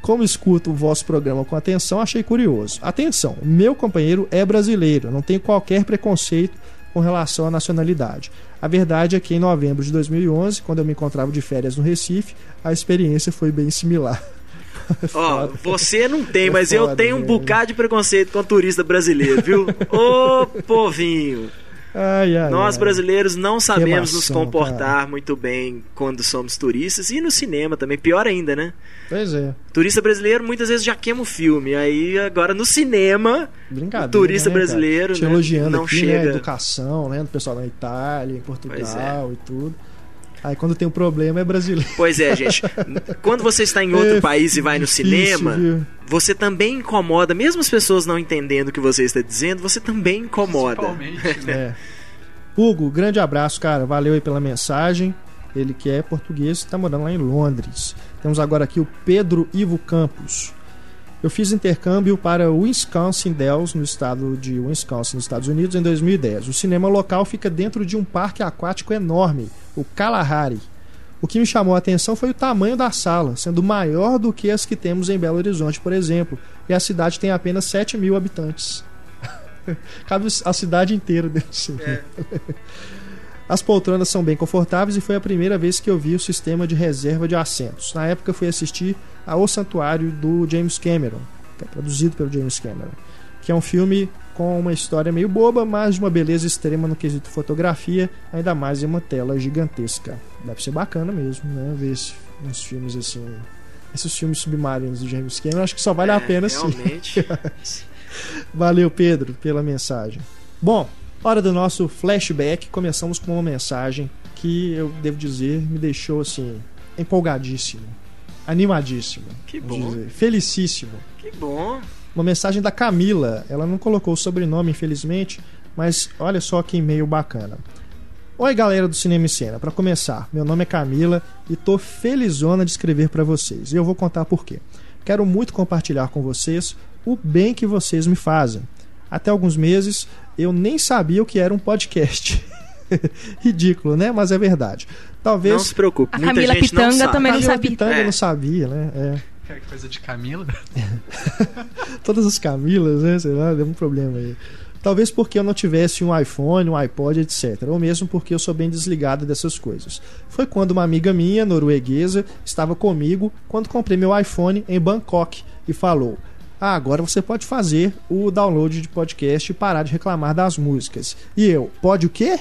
Como escuto o vosso programa com atenção, achei curioso. Atenção, meu companheiro é brasileiro, não tenho qualquer preconceito com relação à nacionalidade. A verdade é que em novembro de 2011, quando eu me encontrava de férias no Recife, a experiência foi bem similar. Ó, você não tem, É mas eu tenho um velho. bocado de preconceito com turista brasileiro, viu? Ô, povinho. Ai, ai, Nós brasileiros não sabemos nos comportar muito bem quando somos turistas e no cinema também, pior ainda, né? Pois é, Turista brasileiro muitas vezes já queima o filme, aí agora no cinema. O turista né, cara? brasileiro, Te né, elogiando não aqui, chega- né? Educação, né? Do pessoal na Itália, em Pois Portugal e tudo. Aí quando tem um problema é brasileiro. Pois é, gente. Quando você está em outro É país e vai no difícil, cinema, viu? você também incomoda, mesmo as pessoas não entendendo o que você está dizendo, você também incomoda. Principalmente, né? É. Hugo, grande abraço, cara. Valeu aí pela mensagem. Ele que é português e está morando lá em Londres. Temos agora aqui o Pedro Ivo Campos. Eu fiz intercâmbio para Wisconsin Dells, no estado de Wisconsin, nos Estados Unidos, em 2010. O cinema local fica dentro de um parque aquático enorme, o Kalahari. O que me chamou a atenção foi o tamanho da sala, sendo maior do que as que temos em Belo Horizonte, por exemplo. E a cidade tem apenas 7 mil habitantes. Cabe a cidade inteira dentro do cinema. As poltronas são bem confortáveis e foi a primeira vez que eu vi o sistema de reserva de assentos. Na época fui assistir a O Santuário do James Cameron, que é produzido pelo James Cameron, que é um filme com uma história meio boba, mas de uma beleza extrema no quesito fotografia, ainda mais em uma tela gigantesca. Deve ser bacana mesmo, né? Ver uns filmes assim. Esses filmes submarinos do James Cameron, acho que só vale a É, pena sim. Realmente. Valeu, Pedro, pela mensagem. Bom, hora do nosso flashback. Começamos com uma mensagem que eu devo dizer me deixou assim empolgadíssimo, animadíssimo, Que bom. dizer, felicíssimo. Que bom. Uma mensagem da Camila. Ela não colocou o sobrenome, infelizmente, mas olha só que e-mail bacana. Oi, galera do Cinema e Cena. Para começar, meu nome é Camila e tô felizona de escrever para vocês. E eu vou contar por quê. Quero muito compartilhar com vocês o bem que vocês me fazem. Até alguns meses eu nem sabia o que era um podcast. Ridículo, né? Mas é verdade. Talvez Não se preocupe. A muita Camila gente não Pitanga sabe. também não Camila sabia. Pitanga É. não sabia, né? É. Que coisa de Camila. todas as Camilas, né? Sei lá, deu um problema aí. Talvez porque eu não tivesse um iPhone, um iPod, etc. Ou mesmo porque eu sou bem desligado dessas coisas. Foi quando uma amiga minha, norueguesa, estava comigo quando comprei meu iPhone em Bangkok e falou: Ah, agora você pode fazer o download de podcast e parar de reclamar das músicas. E eu, pode o quê?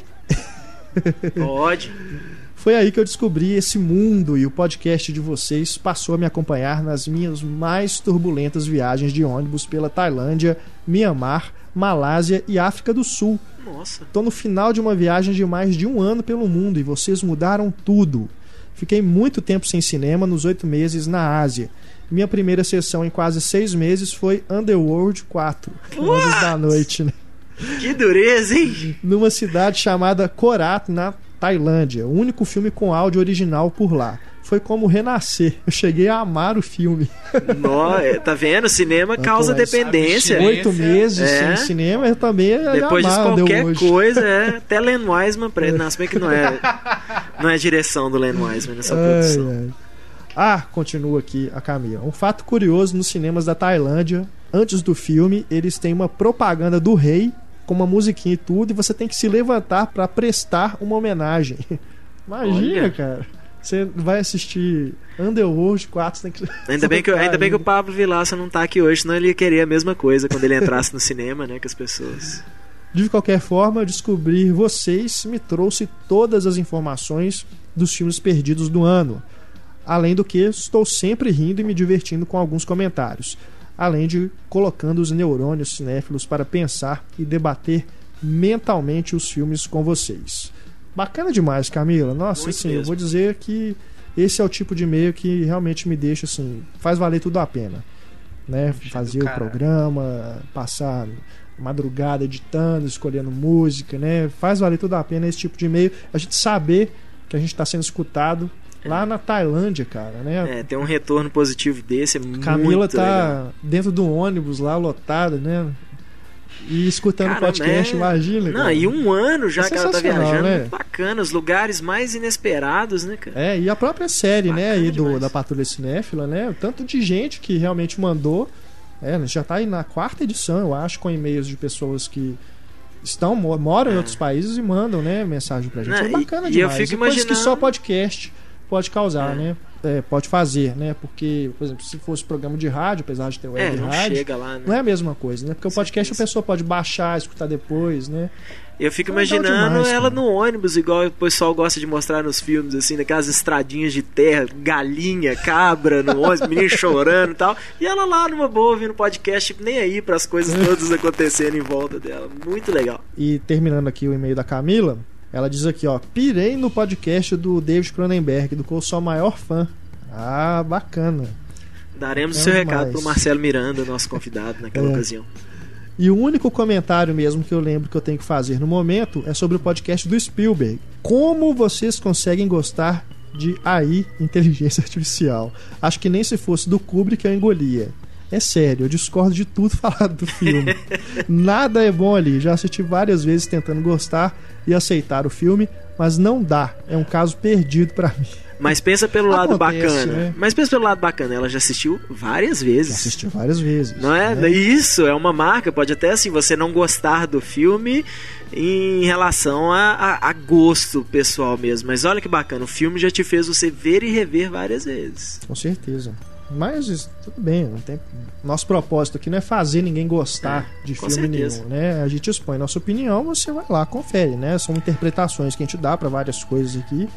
Pode. Foi aí que eu descobri esse mundo e o podcast de vocês passou a me acompanhar nas minhas mais turbulentas viagens de ônibus pela Tailândia, Mianmar, Malásia e África do Sul. Nossa. Tô no final de uma viagem de mais de um ano pelo mundo e vocês mudaram tudo. Fiquei muito tempo sem cinema nos oito meses na Ásia. Minha primeira sessão em quase seis meses foi Underworld 4, 11 da noite, né? Que dureza, hein? numa cidade chamada Korat, na Tailândia. O único filme com áudio original por lá. Foi como renascer. Eu cheguei a amar o filme. Nó, é, tá vendo? Cinema causa Rapaz, dependência. Oito meses É. sem cinema, eu também Depois amar qualquer Underworld. coisa, é. Até Len Wiseman, pra... não, se bem que não é, não é direção do Len Wiseman nessa produção. Ah, continua aqui a Camila. Um fato curioso nos cinemas da Tailândia, antes do filme, eles têm uma propaganda do rei com uma musiquinha e tudo, e você tem que se levantar pra prestar uma homenagem. Imagina, Olha. cara. Você vai assistir Underworld 4, você tem que Ainda bem, que, ainda bem que o. Pablo Vilaça não tá aqui hoje, senão ele ia querer a mesma coisa quando ele entrasse no cinema, né? Que as pessoas. De qualquer forma, descobrir vocês me trouxe todas as informações dos filmes perdidos do ano. Além do que, estou sempre rindo e me divertindo com alguns comentários. Além de colocando os neurônios cinéfilos para pensar e debater mentalmente os filmes com vocês. Bacana demais, Camila. Nossa, Muito assim, eu mesmo. vou dizer que esse é o tipo de e-mail que realmente me deixa assim, faz valer tudo a pena. Né? Fazer o programa, passar madrugada editando, escolhendo música, né? Faz valer tudo a pena esse tipo de e-mail. A gente saber que a gente está sendo escutado lá na Tailândia, cara, né? É, ter um retorno positivo desse é Camila tá legal. dentro do ônibus lá lotado, né? E escutando o Caramba, podcast, é- imagina. Não, cara. e um ano já É que ela tá viajando. né? Muito bacana, os lugares mais inesperados, né, cara? É, e a própria série, né, Bacana aí do, demais. da Patrulha Cinéfila, né? O tanto de gente que realmente mandou. É, a gente já tá aí na quarta edição, eu acho, com e-mails de pessoas que estão, mo- moram em É. outros países e mandam, né, mensagem pra gente. Não, é bacana e- e eu demais. fico coisas que imaginando- só podcast pode causar, É. né? É, pode fazer, né? Porque, por exemplo, se fosse programa de rádio, apesar de ter É, web não rádio, chega lá, né? não é a mesma coisa, né? Porque o podcast a pessoa pode baixar, escutar depois, né? Eu fico legal imaginando demais, ela cara. no ônibus, igual o pessoal gosta de mostrar nos filmes, assim, daquelas estradinhas de terra, galinha, cabra no ônibus, menino chorando e tal. E ela lá numa boa, ouvindo podcast, tipo, nem aí para as coisas todas acontecendo em volta dela. Muito legal. E terminando aqui o e-mail da Camila, ela diz aqui, ó, pirei no podcast do David Cronenberg, do qual sou a maior fã. Ah, bacana. Daremos o seu demais. recado pro Marcelo Miranda, nosso convidado naquela É. ocasião. E o único comentário mesmo que eu lembro que eu tenho que fazer no momento é sobre o podcast do Spielberg. Como vocês conseguem gostar de AI, inteligência artificial? Acho que nem se fosse do Kubrick eu engolia. É sério, eu discordo de tudo falado do filme. Nada é bom ali. Já assisti várias vezes tentando gostar e aceitar o filme, mas não dá. É um caso perdido pra mim. Mas pensa pelo lado Acontece, bacana. né? Mas pensa pelo lado bacana, ela já assistiu várias vezes. Já assisti várias vezes. Não é? né? Isso, é uma marca. Pode até assim você não gostar do filme em relação a, a- a gosto pessoal mesmo. Mas olha que bacana, o filme já te fez você ver e rever várias vezes. Com certeza. Mas isso, tudo bem, não tem... nosso propósito aqui não é fazer ninguém gostar de com filme certeza. nenhum, né? A gente expõe nossa opinião, você vai lá, confere, né? São interpretações que a gente dá pra várias coisas aqui,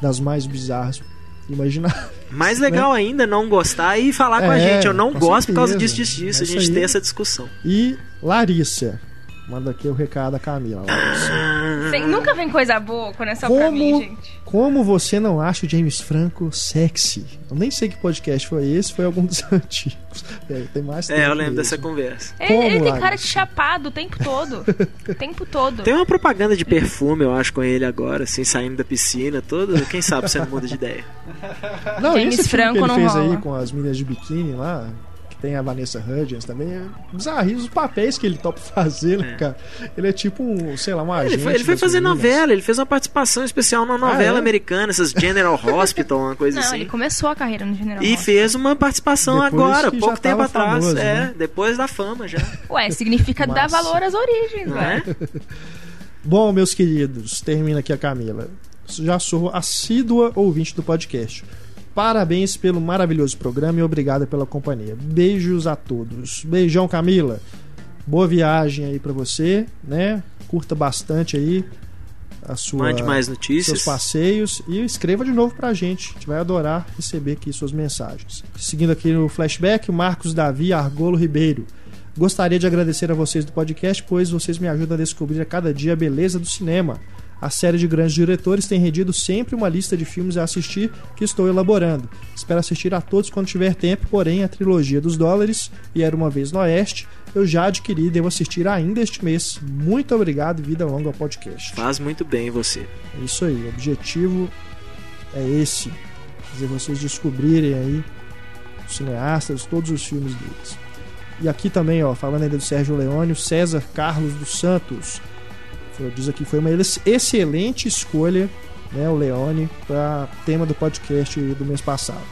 das mais bizarras imaginar. Mais legal ainda não gostar e falar com a É, gente. Eu não gosto por causa certeza. disso, disso, disso. É A isso gente aí. ter essa discussão. E Larissa, manda aqui o recado da Camila. Larissa. Tem- nunca vem coisa boa quando é só Como? pra mim, gente. Como você não acha o James Franco sexy? Eu nem sei que podcast foi esse, foi algum dos antigos. É, tem mais É, eu lembro dessa conversa. Ele, Como, ele tem cara de chapado o tempo todo. o tempo todo. Tem uma propaganda de perfume, eu acho, com ele agora, assim, saindo da piscina, todo. Quem sabe você não muda de ideia. Não, James esse filme Franco que ele não fez rola. aí com as meninas de biquíni lá, tem a Vanessa Hudgens também, é bizarrinho os papéis que ele topa fazer, né, É. cara? Ele é tipo um, sei lá, um Ele agente foi, ele foi fazer meninas. novela, ele fez uma participação especial numa novela é? americana, essas General Hospital, uma coisa Não, assim. ele começou a carreira no General E Hospital. fez uma participação Depois agora, pouco tempo atrás. famoso, é, né? depois da fama já. Ué, significa dar valor às origens, Não né? é? Bom, meus queridos, termina aqui a Camila. Já sou assídua ouvinte do podcast. Parabéns pelo maravilhoso programa e obrigada pela companhia. Beijos a todos. Beijão, Camila. Boa viagem aí pra você, né? Curta bastante aí a sua, Mande mais seus notícias. passeios e escreva de novo pra gente. A gente vai adorar receber aqui suas mensagens. Seguindo aqui no flashback, o Marcos Davi Argolo Ribeiro. Gostaria de agradecer a vocês do podcast, pois vocês me ajudam a descobrir a cada dia a beleza do cinema. A série de grandes diretores tem rendido sempre uma lista de filmes a assistir que estou elaborando. Espero assistir a todos quando tiver tempo, porém a trilogia dos dólares e Era Uma Vez no Oeste eu já adquiri e devo assistir ainda este mês. Muito obrigado e vida longa ao podcast. Faz muito bem você. É isso aí, o objetivo é esse. Fazer vocês descobrirem aí os cineastas, todos os filmes deles. E aqui também, ó, falando ainda do Sérgio Leone, o César Carlos dos Santos. Diz aqui foi uma ex- excelente escolha, né, o Leone, para tema do podcast do mês passado.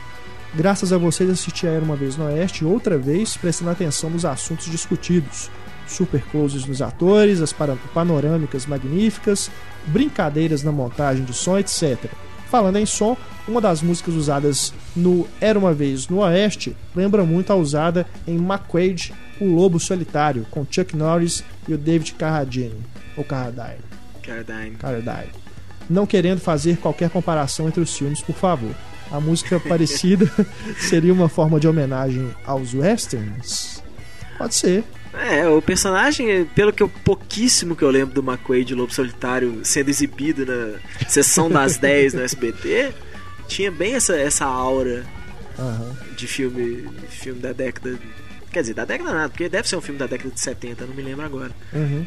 Graças a vocês assisti a Era Uma Vez no Oeste, outra vez prestando atenção nos assuntos discutidos. Super closes nos atores, as panorâmicas magníficas, brincadeiras na montagem de som, etc. Falando em som, uma das músicas usadas no Era Uma Vez no Oeste lembra muito a usada em McQuaid, O Lobo Solitário, com Chuck Norris e o David Carradine, ou Carradine. Cardine. Carradine. Não querendo fazer qualquer comparação entre os filmes, por favor. A música parecida seria uma forma de homenagem aos westerns? Pode ser. É, o personagem, pelo que eu pouquíssimo que eu lembro do McQuaid de Lobo Solitário sendo exibido na sessão das 10 no SBT, tinha bem essa, essa aura Aham. de filme, filme da década. Quer dizer, da década nada, porque deve ser um filme da década de 70, não me lembro agora. Uhum.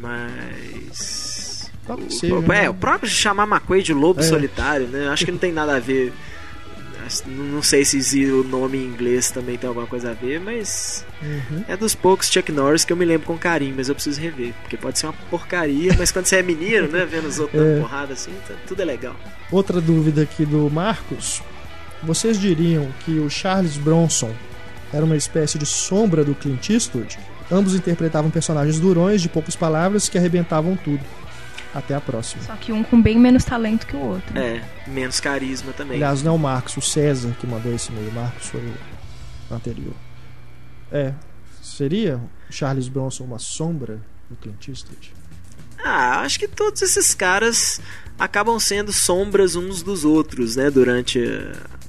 Mas. Pode O- o, né? é, o próprio chamar McQuaid de Lobo É. Solitário, né? Acho que não tem nada a ver. Não sei se o nome em inglês também tem alguma coisa a ver, mas Uhum. é dos poucos Chuck Norris que eu me lembro com carinho, mas eu preciso rever. Porque pode ser uma porcaria, mas quando você é menino, né? Vendo os outros É. dando porrada assim, tá- tudo é legal. Outra dúvida aqui do Marcos. Vocês diriam que o Charles Bronson era uma espécie de sombra do Clint Eastwood? Ambos interpretavam personagens durões, de poucas palavras, que arrebentavam tudo. Até a próxima. Só que um com bem menos talento que o outro. É, menos carisma também. Aliás, não é o Marcos, o César que mandou esse e-mail. O Marcos foi o anterior. É. Seria o Charles Bronson uma sombra do Clint Eastwood? Ah, acho que todos esses caras acabam sendo sombras uns dos outros, né, durante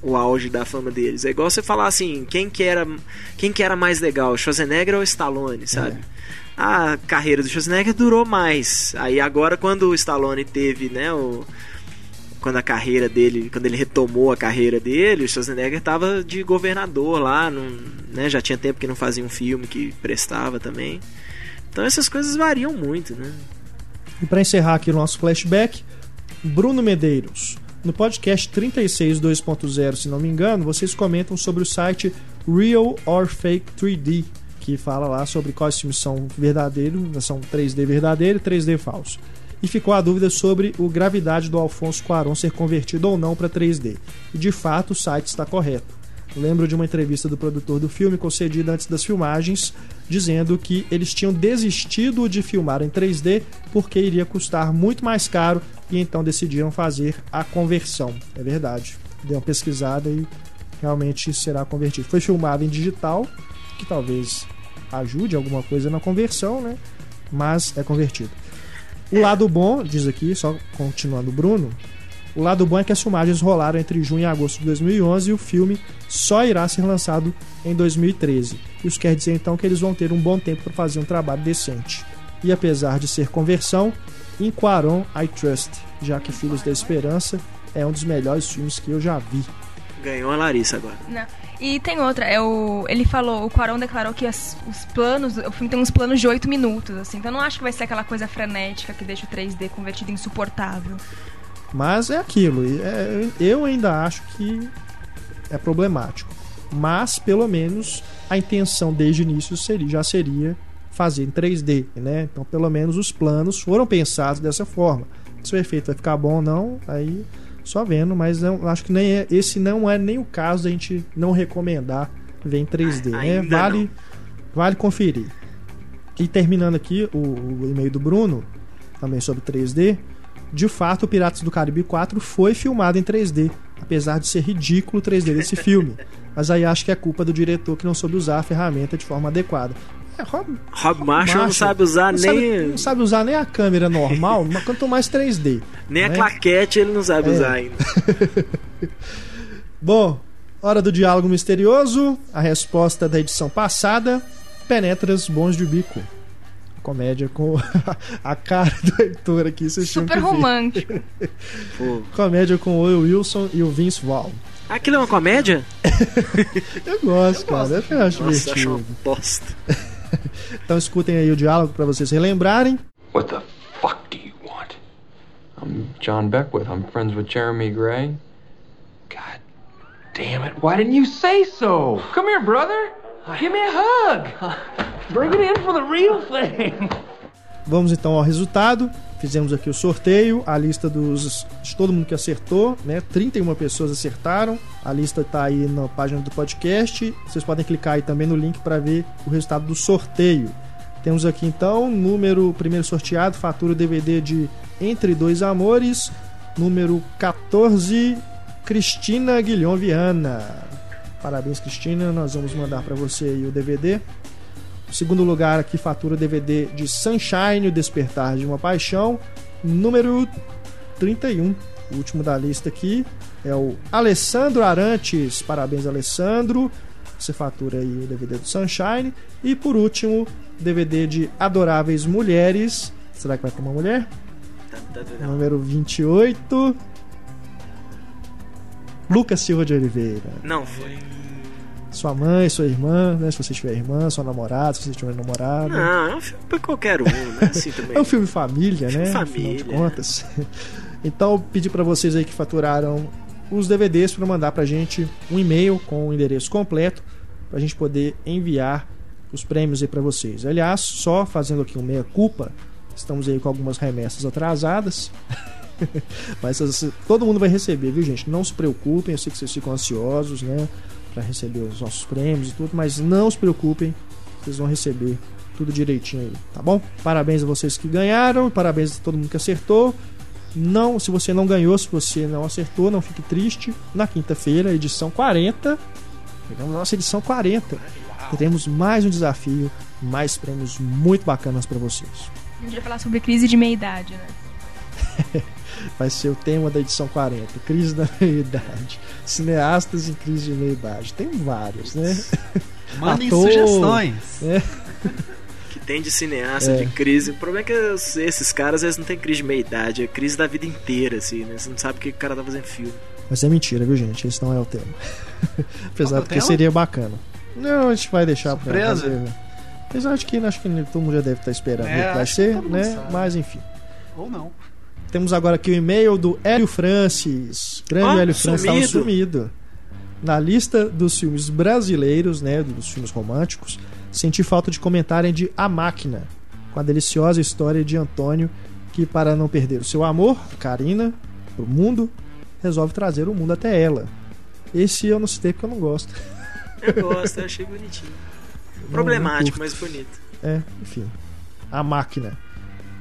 o auge da fama deles. É igual você falar assim, quem que era, quem que era mais legal, Schwarzenegger ou Stallone, sabe? A carreira do Schwarzenegger durou mais. Aí agora quando o Stallone teve, né, o quando a carreira dele, quando ele retomou a carreira dele, o Schwarzenegger tava de governador lá, não, né, já tinha tempo que não fazia um filme que prestava também. Então essas coisas variam muito, né? E para encerrar aqui o nosso flashback, Bruno Medeiros. No podcast 36 2.0, se não me engano, vocês comentam sobre o site Real or Fake 3D, que fala lá sobre quais filmes são verdadeiros, são 3D verdadeiro e 3D falso. E ficou a dúvida sobre o gravidade do Alfonso Cuarón ser convertido ou não para 3D. E de fato o site está correto. Lembro de uma entrevista do produtor do filme concedida antes das filmagens, dizendo que eles tinham desistido de filmar em 3D porque iria custar muito mais caro e então decidiram fazer a conversão. É verdade. Deu uma pesquisada e realmente será convertido. Foi filmado em digital, que talvez ajude alguma coisa na conversão, né? Mas é convertido. O lado bom, diz aqui, só continuando o Bruno, o lado bom é que as filmagens rolaram entre junho e agosto de 2011 e o filme só irá ser lançado em 2013. Isso quer dizer então que eles vão ter um bom tempo para fazer um trabalho decente. E apesar de ser conversão, em Quaron I Trust, já que Filhos da Esperança é um dos melhores filmes que eu já vi. Ganhou a Larissa agora. Não. E tem outra, é o, ele falou, o Quaron declarou que as- os planos, o filme tem uns planos de 8 minutos, assim, então eu não acho que vai ser aquela coisa frenética que deixa o 3D convertido em insuportável. Mas é aquilo, é- eu ainda acho que é problemático. Mas, pelo menos, a intenção desde o início seria, já seria fazer em 3D, né? Então, pelo menos os planos foram pensados dessa forma. Se o efeito vai ficar bom ou não, aí só vendo, mas não, acho que nem é- esse não é nem o caso da gente não recomendar ver em 3D, né? Vale, não. vale conferir. E terminando aqui o, o e-mail do Bruno, também sobre 3D, de fato, o Piratas do Caribe 4 foi filmado em 3D, apesar de ser ridículo o 3D desse filme. Mas aí acho que é culpa do diretor que não soube usar a ferramenta de forma adequada. É, Rob, Rob Marshall não sabe usar não, nem, sabe, não sabe usar nem a câmera normal, mas quanto mais 3D. nem a né? claquete ele não sabe É. usar ainda. Bom, hora do diálogo misterioso. A resposta da edição passada: Penetras Bons de Bico. Comédia com a cara do Heitor aqui, vocês tinham Super romântico. Comédia com o Will Wilson e o Vince Vaughn. Aquilo é uma comédia? Eu gosto, cara. Eu acho Nossa, acho uma divertido. bosta. Então escutem aí o diálogo pra vocês relembrarem. What the fuck do you want? I'm John Beckwith. I'm friends with Jeremy Gray. God damn it. Why didn't you say so? Come here, brother. Give me a hug. Bring it in for the real thing. Vamos então ao resultado. Fizemos aqui o sorteio, a lista dos de todo mundo que acertou, né? 31 pessoas acertaram. A lista tá aí na página do podcast. Vocês podem clicar aí também no link para ver o resultado do sorteio. Temos aqui então número primeiro sorteado, fatura DVD de Entre Dois Amores, número 14, Cristina Guilhom Viana. Parabéns, Cristina. Nós vamos mandar para você o DVD. Segundo lugar aqui, fatura DVD de Sunshine, o Despertar de uma Paixão, número 31. O último da lista aqui é o Alessandro Arantes. Parabéns, Alessandro. Você fatura aí o DVD do Sunshine. E por último, DVD de Adoráveis Mulheres. Será que vai ter uma mulher? Tá, tá, tá. Número 28. Lucas Silva de Oliveira. Não foi. Sua mãe, sua irmã, né? Se você tiver irmã, sua namorada, se você tiver namorado. Não, é um filme pra qualquer um, né? Assim também. É um filme família, né? Filme Afinal de família. contas. Então, eu pedi pra vocês aí que faturaram os DVDs para mandar pra gente um e-mail com o endereço completo pra gente poder enviar os prêmios aí pra vocês. Aliás, só fazendo aqui um meia culpa, estamos aí com algumas remessas atrasadas. Mas assim, todo mundo vai receber, viu, gente? Não se preocupem, eu sei que vocês ficam ansiosos, né, Pra receber os nossos prêmios e tudo, mas não se preocupem, vocês vão receber tudo direitinho aí, tá bom? Parabéns a vocês que ganharam, parabéns a todo mundo que acertou. Não, se você não ganhou, se você não acertou, não fique triste. Na quinta-feira, edição 40, pegamos a nossa edição 40. Teremos mais um desafio, mais prêmios muito bacanas pra vocês. A gente vai falar sobre crise de meia-idade, né? Vai ser o tema da edição 40, crise da meia-idade. Cineastas em crise de meia-idade. Tem vários, né? Mandem Ator. sugestões. Que tem de cineasta É. de crise. O problema é que esses caras, eles não têm crise de meia-idade, é crise da vida inteira, assim, né? Você não sabe o que o cara tá fazendo filme. Mas é mentira, viu, gente? Esse não é o tema. Apesar de que tema? seria bacana. Não, a gente vai deixar pra Surpresa? fazer. Apesar de que acho que todo mundo já deve estar esperando É, o que vai ser, né? Mas enfim. Ou não. Temos agora aqui o e-mail do Hélio Francis. Grande Ó, Hélio Francis estava sumido. Na lista dos filmes brasileiros, né, dos filmes românticos, senti falta de comentarem de A Máquina, com a deliciosa história de Antônio, que para não perder o seu amor, Karina, pro mundo, resolve trazer o mundo até ela. Esse eu não citei porque eu não gosto. Eu gosto, eu achei bonitinho. Não- Problemático, não mas bonito. É, enfim. A máquina.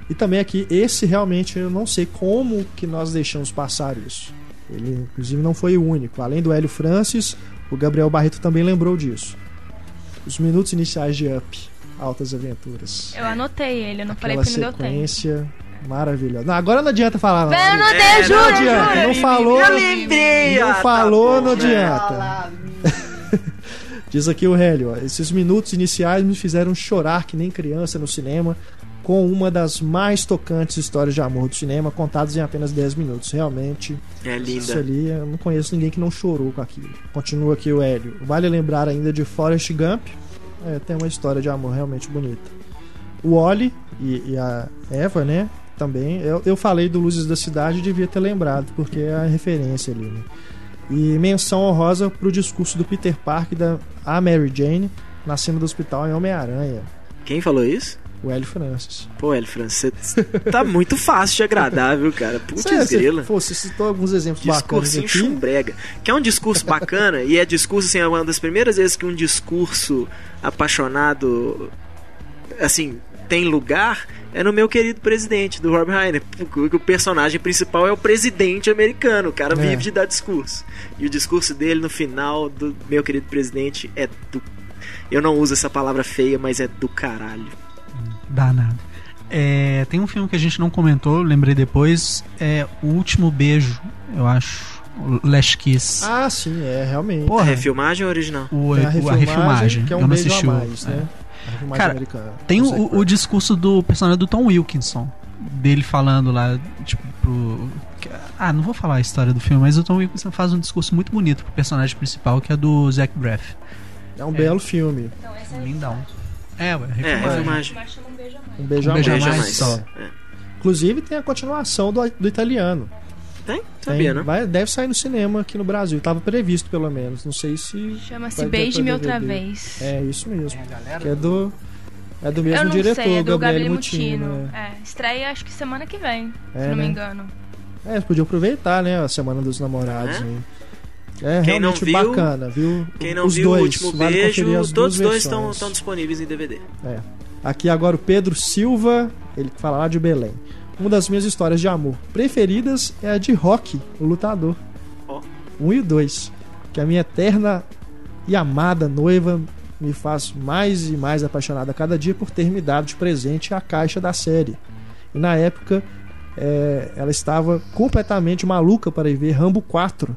E também aqui, esse realmente eu não sei como que nós deixamos passar isso. Ele, inclusive, não foi o único. Além do Hélio Francis, o Gabriel Barreto também lembrou disso. Os minutos iniciais de Up. Altas Aventuras. Eu anotei ele, eu não falei Aquela porque não deu tempo. sequência maravilhosa. Não, agora não adianta falar, não. Não Não deu, juro, adianta. Não falou. Eu lembrei! Não tá falou, bom, não adianta. Diz aqui o Hélio, ó, esses minutos iniciais me fizeram chorar que nem criança no cinema com uma das mais tocantes histórias de amor do cinema, contadas em apenas 10 minutos. Realmente, É isso linda. ali, eu não conheço ninguém que não chorou com aquilo. Continua aqui o Hélio. Vale lembrar ainda de Forrest Gump. É, tem uma história de amor realmente bonita. O Oli e, e a Eva, né? Também. Eu, eu falei do Luzes da Cidade e devia ter lembrado, porque é a referência ali, né? E menção honrosa pro discurso do Peter Parker da a Mary Jane na cena do hospital em Homem-Aranha. Quem falou isso? O Hélio Francis. Pô, Hélio Francis, você tá muito fácil de agradar, viu, cara? Putz, Você, grila. pô, você citou alguns exemplos bacanas Discursinho aqui. chumbrega. Que é um discurso bacana, e é discurso, assim, é uma das primeiras vezes que um discurso apaixonado, assim, tem lugar, é no meu querido presidente, do Rob Reiner. Porque o personagem principal é o presidente americano, o cara É. vive de dar discurso. E o discurso dele no final do meu querido presidente é do Eu não uso essa palavra feia, mas é do caralho. Danado. É, tem um filme que a gente não comentou, lembrei depois, é O Último Beijo, eu acho. Last Kiss. Ah, sim, é, realmente. Porra, Refilmagem ou original? o, É o- a refilmagem. que é um eu não beijo assisti a o- mais, é. né? A refilmagem Cara, americana. Tem o, o- discurso do personagem do Tom Wilkinson. Dele falando lá, tipo, pro. Ah, não vou falar a história do filme, mas o Tom Wilkinson faz um discurso muito bonito pro personagem principal, que é do Zach Braff. É um belo filme. Então, essa Lindão. É, ué, É, refilmagem. chama um beijo a mais. Um beijo Um beijo a mais. mais. só. É. Inclusive tem a continuação do, do italiano. Tem? Tem, Sabia, né? vai- deve sair no cinema aqui no Brasil. Tava previsto, pelo menos. Não sei se. Chama-se Beije-me outra vez. É isso mesmo. galera Que é do. É do mesmo diretor, sei, é do Gabriele Mutino. Mutino. né? É, estreia acho que semana que vem, É, se não me né? engano. É, eles podiam aproveitar, né? A Semana dos Namorados. É? aí. É Quem não viu- bacana, viu? Quem não Os viu dois, o último vale beijo, todos dois estão disponíveis em DVD. É. Aqui agora o Pedro Silva, ele fala lá de Belém. Uma das minhas histórias de amor preferidas é a de Rock, o lutador. Ó. Um e dois. Que a minha eterna e amada noiva me faz mais e mais apaixonada a cada dia por ter me dado de presente a caixa da série. E na época é, ela estava completamente maluca para ir ver Rambo 4.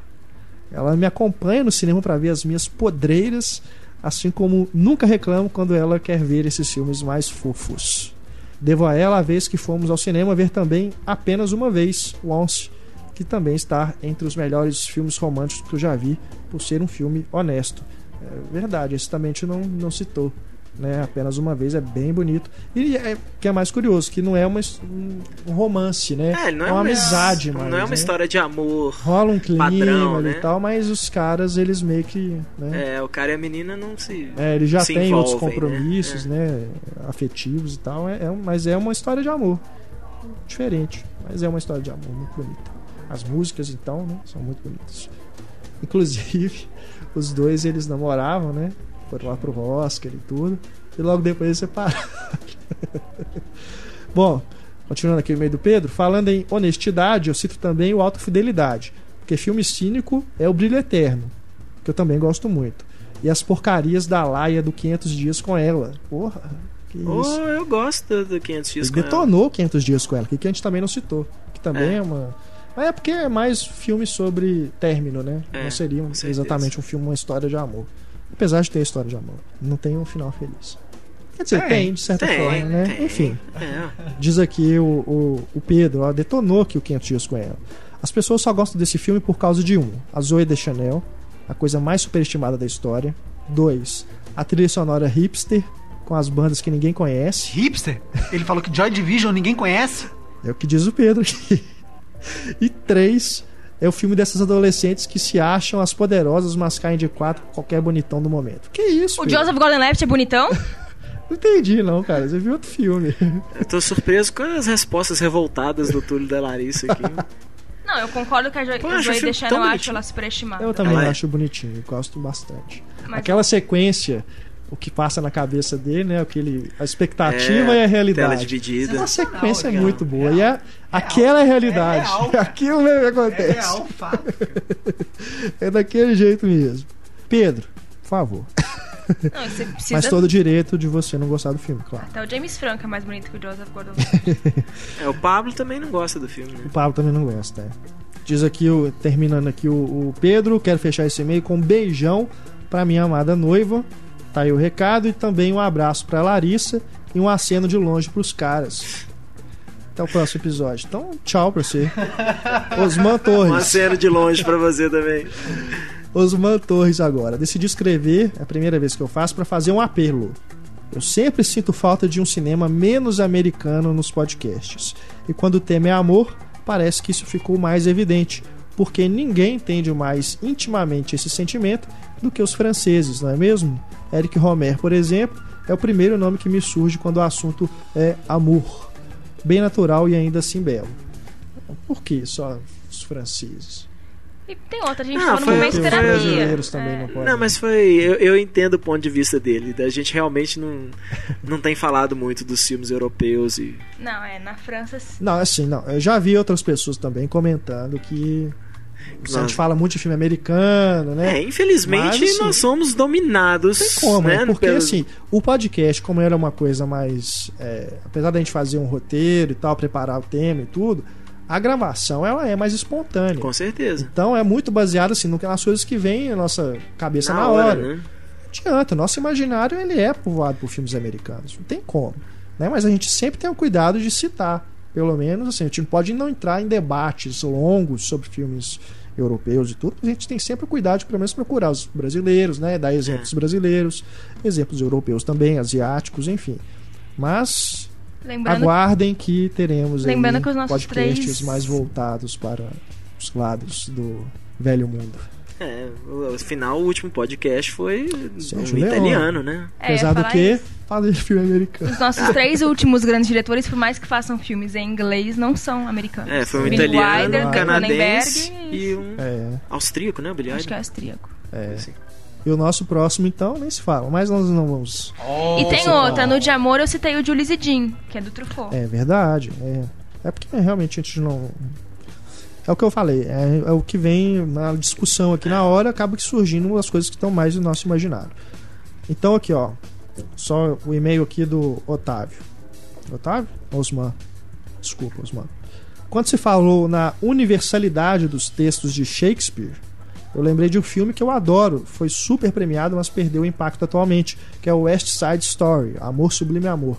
Ela me acompanha no cinema para ver as minhas podreiras, assim como nunca reclamo quando ela quer ver esses filmes mais fofos. Devo a ela a vez que fomos ao cinema ver também apenas uma vez, Once, que também está entre os melhores filmes românticos que eu já vi, por ser um filme honesto. É verdade, esse também a gente não, não citou. Né, apenas uma vez, é bem bonito. E é que é mais curioso, que não é uma, um romance, né? É, ele não é, uma uma amizade, Não mais, é uma né? história de amor. Rola um clima padrão, ali né? e tal, mas os caras, eles meio que. Né? É, o cara e a menina não se. É, eles já têm outros envolvem, compromissos, né? né? Afetivos e tal. É, é mas é uma história de amor. Diferente. Mas é uma história de amor muito bonita. As músicas, então, né? São muito bonitas. Inclusive, os dois eles namoravam, né? Foram lá pro Oscar e tudo. E logo depois eles separaram. Bom, continuando aqui no meio do Pedro, falando em honestidade, eu cito também o Alto Fidelidade. Porque filme cínico é o Brilho Eterno, que eu também gosto muito. E as porcarias da Laia do 500 Dias com ela. Porra, que Oh, isso. eu gosto do 500 dias Ele com ela. detonou 500 Dias com ela, que a gente também não citou. Que também É. é, uma. Mas é porque é mais filme sobre término, né? É, não seria exatamente um filme, uma história de amor. Apesar de ter história de amor. Não tem um final feliz. Quer dizer, Tem, tem, de certa tem, forma, né? tem. Enfim. É. Diz aqui o, o, o Pedro, ó, detonou aqui o 500 Dias com ela. As pessoas só gostam desse filme por causa de um: a Zoe Deschanel, a coisa mais superestimada da história. Dois, a trilha sonora hipster, com as bandas que ninguém conhece. Hipster? Ele falou que Joy Division ninguém conhece? É o que diz o Pedro aqui. E três, é o filme dessas adolescentes que se acham as poderosas, mas caem de quatro com qualquer bonitão do momento. Que isso, O Pedro? Joseph Gordon-Levitt é bonitão? Não entendi, não, cara. Você viu outro filme. Eu tô surpreso com as respostas revoltadas do Túlio da Larissa aqui. Não, eu concordo que a Pô, Joy filme deixando eu acho ela superestimada. Eu também Ela é. acho bonitinho, eu gosto bastante. Mas- Aquela sequência, o que passa na cabeça dele, né? Aquele, a expectativa É, e a Tela realidade. dividida. Essa sequência é muito boa. E é, aquela é a realidade. É real. Aquilo mesmo que É acontece. real, fato. É daquele jeito mesmo. Pedro, por favor. Não, precisa... Mas todo direito de você não gostar do filme, claro. Até o James Franco é mais bonito que o Joseph Gordon-Levitt. É, o Pablo também não gosta do filme, né? O Pablo também não gosta. é. Diz aqui, o, terminando aqui o, o Pedro, quero fechar esse e-mail com um beijão pra minha amada noiva. Tá aí o recado e também um abraço pra Larissa e um aceno de longe pros caras. Até o próximo episódio. Então, tchau pra você. Osman Uma Torres. cena de longe pra você também. Osman Torres agora. Decidi escrever, é a primeira vez que eu faço, para fazer um apelo. Eu sempre sinto falta de um cinema menos americano nos podcasts. E quando o tema é amor, parece que isso ficou mais evidente, porque ninguém entende mais intimamente esse sentimento do que os franceses, não é mesmo? Eric Romer, por exemplo, é o primeiro nome que me surge quando o assunto é amor. Bem natural e ainda assim belo. Por que só os franceses? E tem outra, a gente Ah, tá no foi- momento foi- Os terapia. brasileiros também É. não podem. Não, mas foi. Eu, eu entendo o ponto de vista dele. A gente realmente não, não tem falado muito dos filmes europeus e. Não, é, na França... Não, assim, não. Eu já vi outras pessoas também comentando que A gente fala muito de filme americano, né? É, infelizmente Mas, assim, nós somos dominados. Não tem como, né, né? Porque pelo- assim, o podcast, como era uma coisa mais. é, apesar da gente fazer um roteiro e tal, preparar o tema e tudo, a gravação ela é mais espontânea. Com certeza. Então é muito baseado assim, nas coisas que vêm na nossa cabeça na, hora. né? Não adianta, nosso imaginário ele é povoado por filmes americanos. Não tem como. Né? Mas a gente sempre tem o cuidado de citar. Pelo menos, assim, a gente não pode não entrar em debates longos sobre filmes europeus e tudo. A gente tem sempre o cuidado de pelo menos procurar os brasileiros, né? Dar exemplos brasileiros, exemplos europeus também, asiáticos, enfim. Mas Lembrando aguardem que teremos aí lembrando que os nossos podcasts três- mais voltados para os lados do velho mundo. É, o- afinal, o último podcast foi Sérgio um italiano, né? É, Apesar do que, isso. falei de filme americano. Os nossos três últimos grandes diretores, por mais que façam filmes em inglês, não são americanos. É, foi um Billy italiano, Wilder, um canadense e um É, austríaco, né? O Billy Acho que é austríaco. é. Assim. E o nosso próximo, então, nem se fala. Mas nós não vamos. e tem outra, no De Amor eu citei o Jules e Jean, que é do Truffaut. É verdade. É, é porque realmente a gente não. É o que eu falei. É, é o que vem na discussão aqui na hora, acaba que surgindo as coisas que estão mais no nosso imaginário. Então, aqui, ó. Só o e-mail aqui do Otávio. Otávio? Osman. Desculpa, Osman. Quando se falou na universalidade dos textos de Shakespeare, eu lembrei de um filme que eu adoro, foi super premiado, mas perdeu o impacto atualmente, que é o West Side Story, Amor Sublime Amor.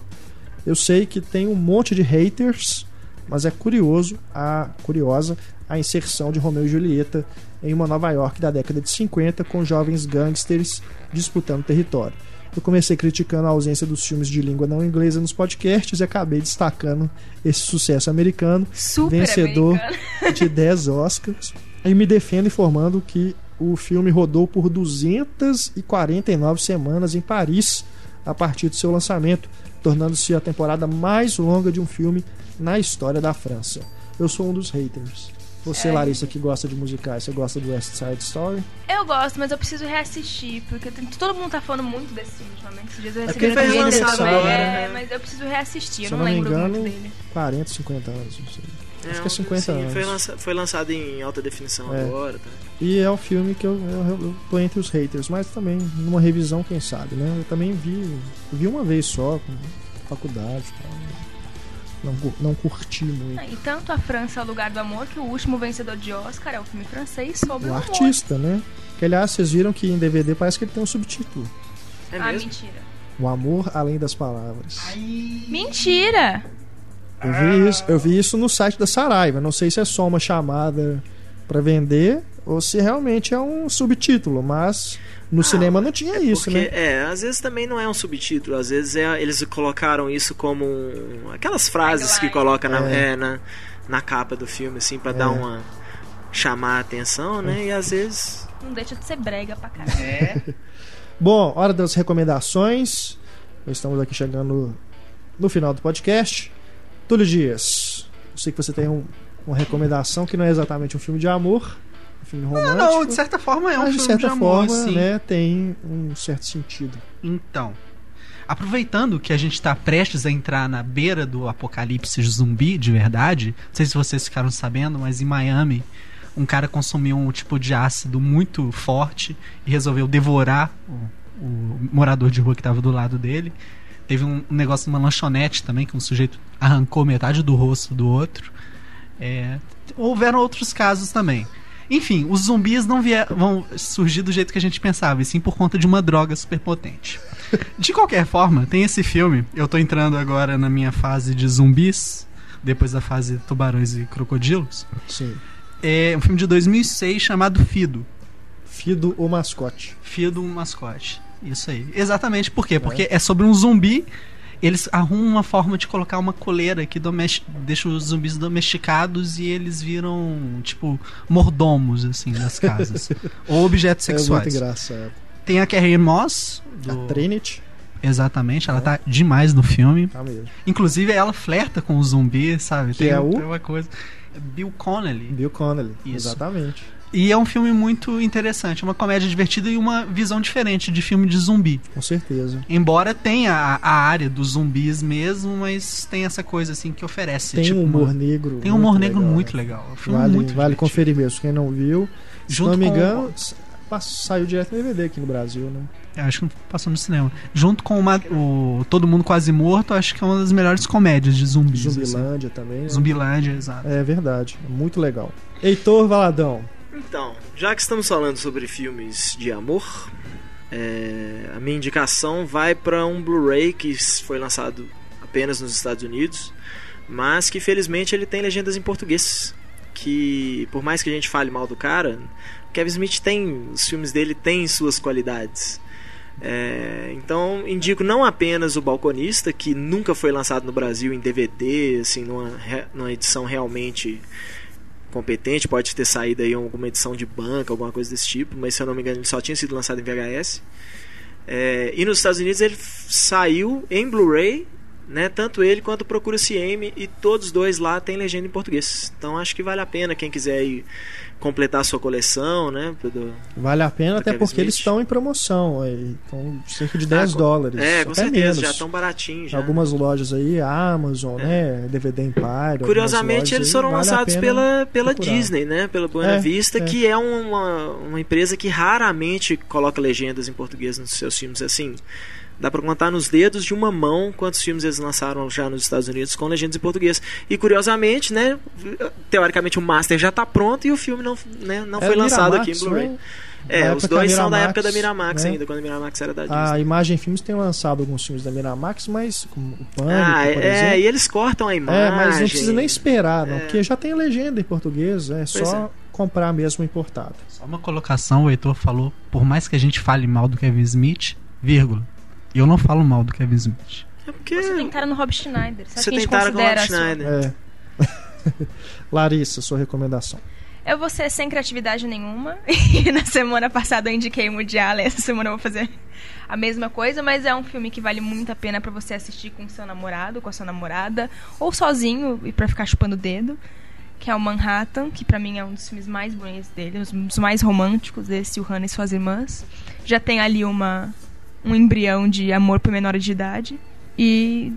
Eu sei que tem um monte de haters, mas é curioso a curiosa a inserção de Romeu e Julieta em uma Nova York da década de 50 com jovens gangsters disputando território. Eu comecei criticando a ausência dos filmes de língua não inglesa nos podcasts e acabei destacando esse sucesso americano Super vencedor americano. de 10 Oscars. E me defendo informando que o filme rodou por 249 semanas em Paris a partir do seu lançamento, tornando-se a temporada mais longa de um filme na história da França. Eu sou um dos haters. Você, É. Larissa, que gosta de musicais, você gosta do West Side Story? Eu gosto, mas eu preciso reassistir, porque tem- todo mundo tá falando muito desse filme ultimamente. Esses dias eu É recebi porque foi lançado também, agora, é, né? mas eu preciso reassistir, Se eu não, não me lembro engano, muito dele. 40, 50 anos, não sei. Acho que é um- 50 sim, anos. Foi, lança- foi lançado em alta definição É. agora. Tá? E é um filme que eu, eu, eu tô entre os haters, mas também numa revisão, quem sabe, né? Eu também vi, vi uma vez só, com faculdade e tal. Não, não curti muito. Ah, E tanto a França é o lugar do amor que o último vencedor de Oscar é o filme francês sobre O o, amor. artista, né? Que aliás, vocês viram que em DVD parece que ele tem um subtítulo. É Ah, mesmo? mentira. O amor além das palavras. Mentira! Eu vi isso, eu vi isso no site da Saraiva. Não sei se é só uma chamada pra vender ou se realmente é um subtítulo, mas no cinema não tinha isso, Porque, né? é, às vezes também não é um subtítulo, às vezes é- eles colocaram isso como um- aquelas frases que coloca na, É. é, na, na capa do filme, assim, pra dar É. uma. chamar a atenção, né? E às vezes. Não deixa de ser brega pra caralho. Bom, hora das recomendações. Estamos aqui chegando no final do podcast. Túlio Dias, eu sei que você tem um- uma recomendação que não é exatamente um filme de amor, filme romântico. Não, de certa forma é um mas de filme certa de amor, forma, sim. né, tem um certo sentido. Então, aproveitando que a gente está prestes a entrar na beira do apocalipse zumbi de verdade, não sei se vocês ficaram sabendo, mas em Miami um cara consumiu um tipo de ácido muito forte e resolveu devorar o, o morador de rua que estava do lado dele. Teve um, um negócio numa lanchonete também, que um sujeito arrancou metade do rosto do outro. É, houveram outros casos também. Enfim, os zumbis não vier, vão surgir do jeito que a gente pensava, e sim por conta de uma droga superpotente. De qualquer forma, tem esse filme. Eu tô entrando agora na minha fase de zumbis, depois da fase tubarões e crocodilos. Sim. É um filme de 2006 chamado Fido. Fido o mascote. Fido, um mascote. Isso aí. Exatamente por quê? Porque é sobre um zumbi. Eles arrumam uma forma de colocar uma coleira que deixa os zumbis domesticados e eles viram, tipo, mordomos, assim, das casas. Ou objetos É muito sexuais. engraçado. Tem a Carrie Moss. Do... A Trinity, Exatamente, ela tá demais no filme. tá mesmo. Inclusive, ela flerta com o zumbi, sabe? Que é o? tem uma coisa. Bill Connelly. Bill Connelly, Isso. exatamente. E é um filme muito interessante, uma comédia divertida e uma visão diferente de filme de zumbi. Com certeza. Embora tenha a, a área dos zumbis mesmo, mas tem essa coisa assim que oferece. Tem tipo, um humor uma- negro. Tem um humor negro legal, muito né? legal. É um Vale, muito vale divertido. conferir mesmo. Quem não viu, se Junto não me com- engano, saiu direto no DVD aqui no Brasil, né? Eu acho que passou no cinema. Junto com uma- o Todo Mundo Quase Morto, acho que é uma das melhores comédias de zumbis. assim. Zumbilândia também. Né? Zumbilândia, exato. É verdade. Muito legal. Heitor Valadão. Então, já que estamos falando sobre filmes de amor, é, a minha indicação vai para um Blu-ray que foi lançado apenas nos Estados Unidos, mas que felizmente ele tem legendas em português. Que por mais que a gente fale mal do cara, Kevin Smith tem os filmes dele têm suas qualidades. É, então indico não apenas o Balconista, que nunca foi lançado no Brasil em DVD, assim, numa, numa edição realmente competente, pode ter saído aí alguma edição de banca, alguma coisa desse tipo, mas se eu não me engano ele só tinha sido lançado em VHS. É, e nos Estados Unidos ele saiu em Blu-ray, né, tanto ele quanto Procura-se M, e todos os dois lá tem legenda em português. Então acho que vale a pena quem quiser aí completar a sua coleção, né, do- Vale a pena, até Kevin porque eles Smith. estão em promoção. aí. Estão cerca de 10 Ah, dólares. É, com até certeza, menos. já estão baratinhos já. Algumas lojas aí, Amazon, né? DVD Empire. Curiosamente, eles aí, foram vale a lançados pela, pela procurar. Disney, né? Pela Buena É, Vista, é. que é uma, uma empresa que raramente coloca legendas em português nos seus filmes. Assim, dá pra contar nos dedos de uma mão quantos filmes eles lançaram já nos Estados Unidos com legendas em português. E curiosamente, né? Teoricamente o Master já tá pronto e o filme não, né, não É foi lançado Miramax, aqui em Blu-ray. né? É, Da os época dois da são da Miramax, época da Miramax né? ainda, quando a Miramax era da Disney. A Imagem Filmes tem lançado alguns filmes da Miramax, mas como o Pânico, Ah, por é, exemplo. e eles cortam a imagem. É, mas não precisa nem esperar, não, É. porque já tem legenda em português, é Pois só é. comprar mesmo importado. Só uma colocação, o Heitor falou, por mais que a gente fale mal do Kevin Smith, vírgula, eu não falo mal do Kevin Smith. É porque Você tentaram no Rob Schneider. Você, acha você que a gente tentaram com o Rob Schneider. É. Larissa, sua recomendação. Eu vou ser sem criatividade nenhuma. E na semana passada eu indiquei Allen. Essa semana eu vou fazer a mesma coisa. Mas é um filme que vale muito a pena pra você assistir com seu namorado, com a sua namorada. Ou sozinho e pra ficar chupando o dedo. Que é o Manhattan, que pra mim é um dos filmes mais bonitos dele. Um dos mais românticos desse, o Hannah e suas irmãs. Já tem ali uma, um embrião de amor por menor de idade. E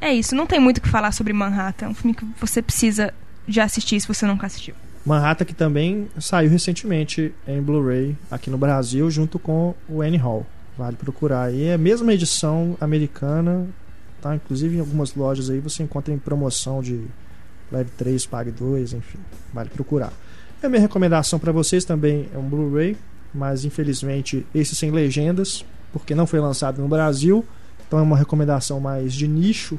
é isso. Não tem muito o que falar sobre Manhattan. É um filme que você precisa já assistir se você nunca assistiu. Manhattan que também saiu recentemente em Blu-ray aqui no Brasil junto com o Annie Hall. Vale procurar aí. É a mesma edição americana, tá? Inclusive em algumas lojas aí você encontra em promoção de leve 3, pague 2, enfim. Vale procurar. A minha recomendação para vocês também é um Blu-ray, mas infelizmente esse sem legendas, porque não foi lançado no Brasil. Então é uma recomendação mais de nicho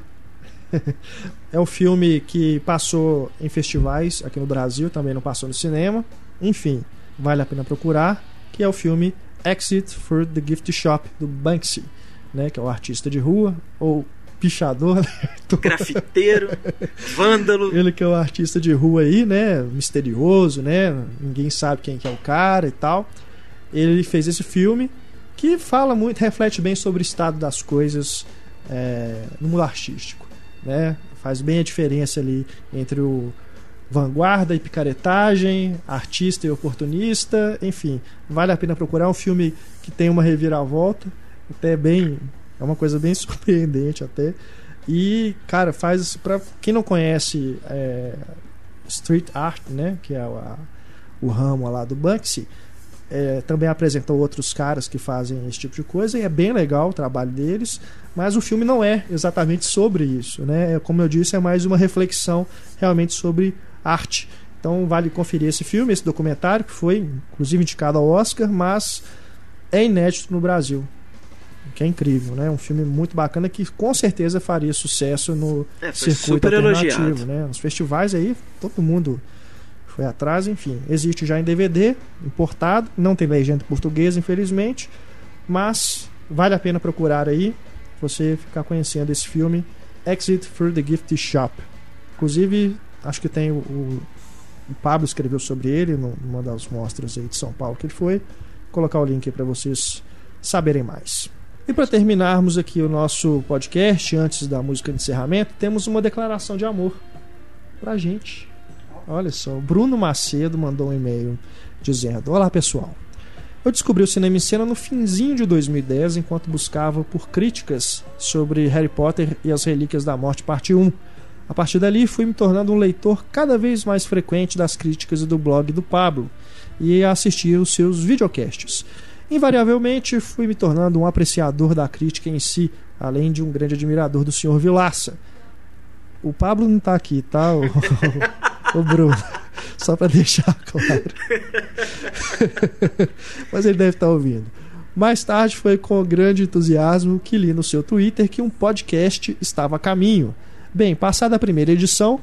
é um filme que passou em festivais aqui no Brasil, também não passou no cinema. Enfim, vale a pena procurar, que é o filme Exit for the Gift Shop do Banksy, né, que é o artista de rua ou pichador, né? grafiteiro, vândalo. Ele que é o artista de rua aí, né, misterioso, né? Ninguém sabe quem que é o cara e tal. Ele fez esse filme que fala muito, reflete bem sobre o estado das coisas é, no mundo artístico, né? Faz bem a diferença ali entre o vanguarda e picaretagem, artista e oportunista, enfim, vale a pena procurar É um filme que tem uma reviravolta, até bem, é uma coisa bem surpreendente até. E, cara, faz para quem não conhece é, street art, né, que é a- o ramo lá do Banksy, é, também apresentou outros caras que fazem esse tipo de coisa e é bem legal o trabalho deles, mas o filme não é exatamente sobre isso, né? É, Como eu disse, é mais uma reflexão realmente sobre arte. Então vale conferir esse filme, esse documentário que foi inclusive indicado ao Oscar, mas é inédito no Brasil. Que é incrível, né? Um filme muito bacana que com certeza faria sucesso no É, circuito alternativo, elogiado. né? Nos festivais aí, todo mundo foi atrás, enfim. Existe já em DVD, importado, não tem legenda em português, infelizmente, mas vale a pena procurar aí, você ficar conhecendo esse filme, Exit through the Gift Shop. Inclusive, acho que tem o, o, Pablo escreveu sobre ele num- numa das mostras aí de São Paulo que ele foi. Vou colocar o link para vocês saberem mais. E para terminarmos aqui o nosso podcast, antes da música de encerramento, temos uma declaração de amor pra gente. Olha só, o Bruno Macedo mandou um e-mail dizendo: Olá pessoal. Eu descobri o cinema em cena no finzinho de 2010 enquanto buscava por críticas sobre Harry Potter e as Relíquias da Morte, parte 1. A partir dali, fui me tornando um leitor cada vez mais frequente das críticas e do blog do Pablo e a assistir os seus videocasts. Invariavelmente, fui me tornando um apreciador da crítica em si, além de um grande admirador do Sr. Vilaça. O Pablo não tá aqui, tá? O, Bruno. Só para deixar claro. Mas ele deve estar ouvindo. Mais tarde foi com grande entusiasmo que li no seu Twitter que um podcast estava a caminho. Bem, passada a primeira edição,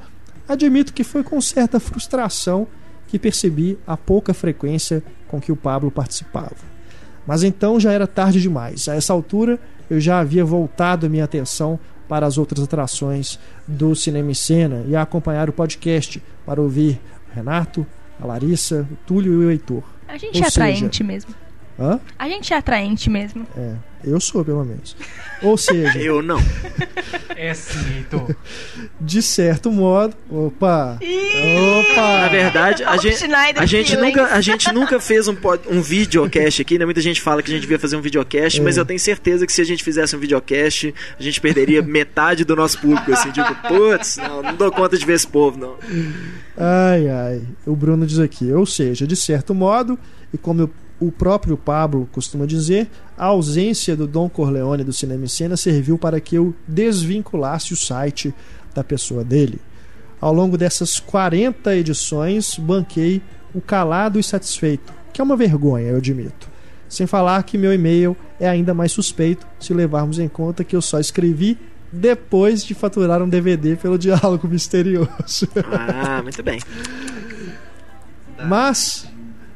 admito que foi com certa frustração que percebi a pouca frequência com que o Pablo participava. Mas então já era tarde demais. A essa altura eu já havia voltado a minha atenção para as outras atrações do Cinema em Cena e a acompanhar o podcast para ouvir o Renato, a Larissa, o Túlio e o Heitor. A gente Ou é atraente seja- mesmo. Hã? A gente é atraente mesmo. É, eu sou pelo menos. Ou seja, Eu não. É sim, Heitor. de certo modo, opa, opa, Na verdade, a gente, a gente, nunca, a gente nunca fez um, um videocast aqui, né? Muita gente fala que a gente devia fazer um videocast, É. mas eu tenho certeza que se a gente fizesse um videocast, a gente perderia metade do nosso público, assim, tipo, putz, não, não dou conta de ver esse povo, não. Ai, ai. O Bruno diz aqui, ou seja, de certo modo, e como eu- o próprio Pablo costuma dizer, a ausência do Dom Corleone do Cinema em Cena serviu para que eu desvinculasse o site da pessoa dele. Ao longo dessas 40 edições, banquei o calado e satisfeito, que é uma vergonha, eu admito. Sem falar que meu e-mail é ainda mais suspeito se levarmos em conta que eu só escrevi depois de faturar um DVD pelo diálogo misterioso. Ah, muito bem. Mas,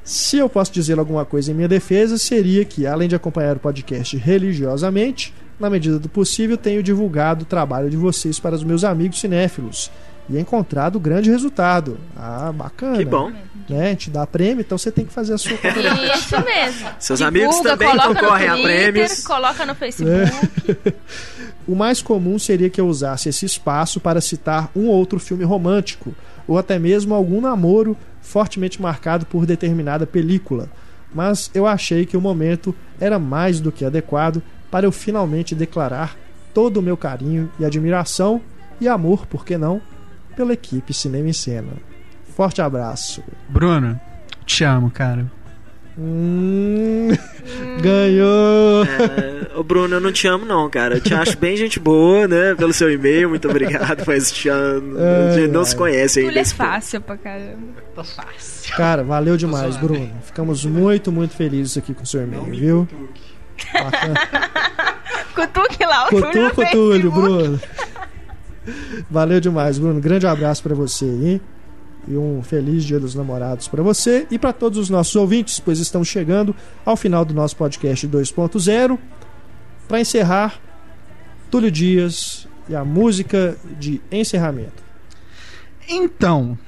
se eu posso dizer alguma coisa em minha defesa, seria que, além de acompanhar o podcast religiosamente, na medida do possível, tenho divulgado o trabalho de vocês para os meus amigos cinéfilos e encontrado grande resultado. Ah, bacana. Que bom. Né? A gente dá prêmio, então você tem que fazer a sua Isso mesmo. Seus Divulga, amigos também concorrem a Twitter, prêmios. Coloca no Facebook. O mais comum seria que eu usasse esse espaço para citar um outro filme romântico, ou até mesmo algum namoro fortemente marcado por determinada película. Mas eu achei que o momento era mais do que adequado para eu finalmente declarar todo o meu carinho e admiração e amor, por que não, pela equipe Cinema em Cena. Forte abraço. Bruno, te amo, cara. Hum, ganhou! É, ô Bruno, eu não te amo não, cara. Eu te acho bem gente boa, né? Pelo seu e-mail, muito obrigado, mas te amo. a gente não se conhece ainda. Tudo é fácil pra caramba. Tô fácil. Cara, valeu demais, zoando, Bruno. Ficamos muito, muito felizes aqui com o seu e-mail, viu? Cutuque lá o Túlio, Facebook. Bruno. Valeu demais, Bruno. Grande abraço pra você aí. E um feliz Dia dos Namorados pra você e pra todos os nossos ouvintes, pois estamos chegando ao final do nosso podcast 2.0. Pra encerrar, Túlio Dias e a música de encerramento. Então,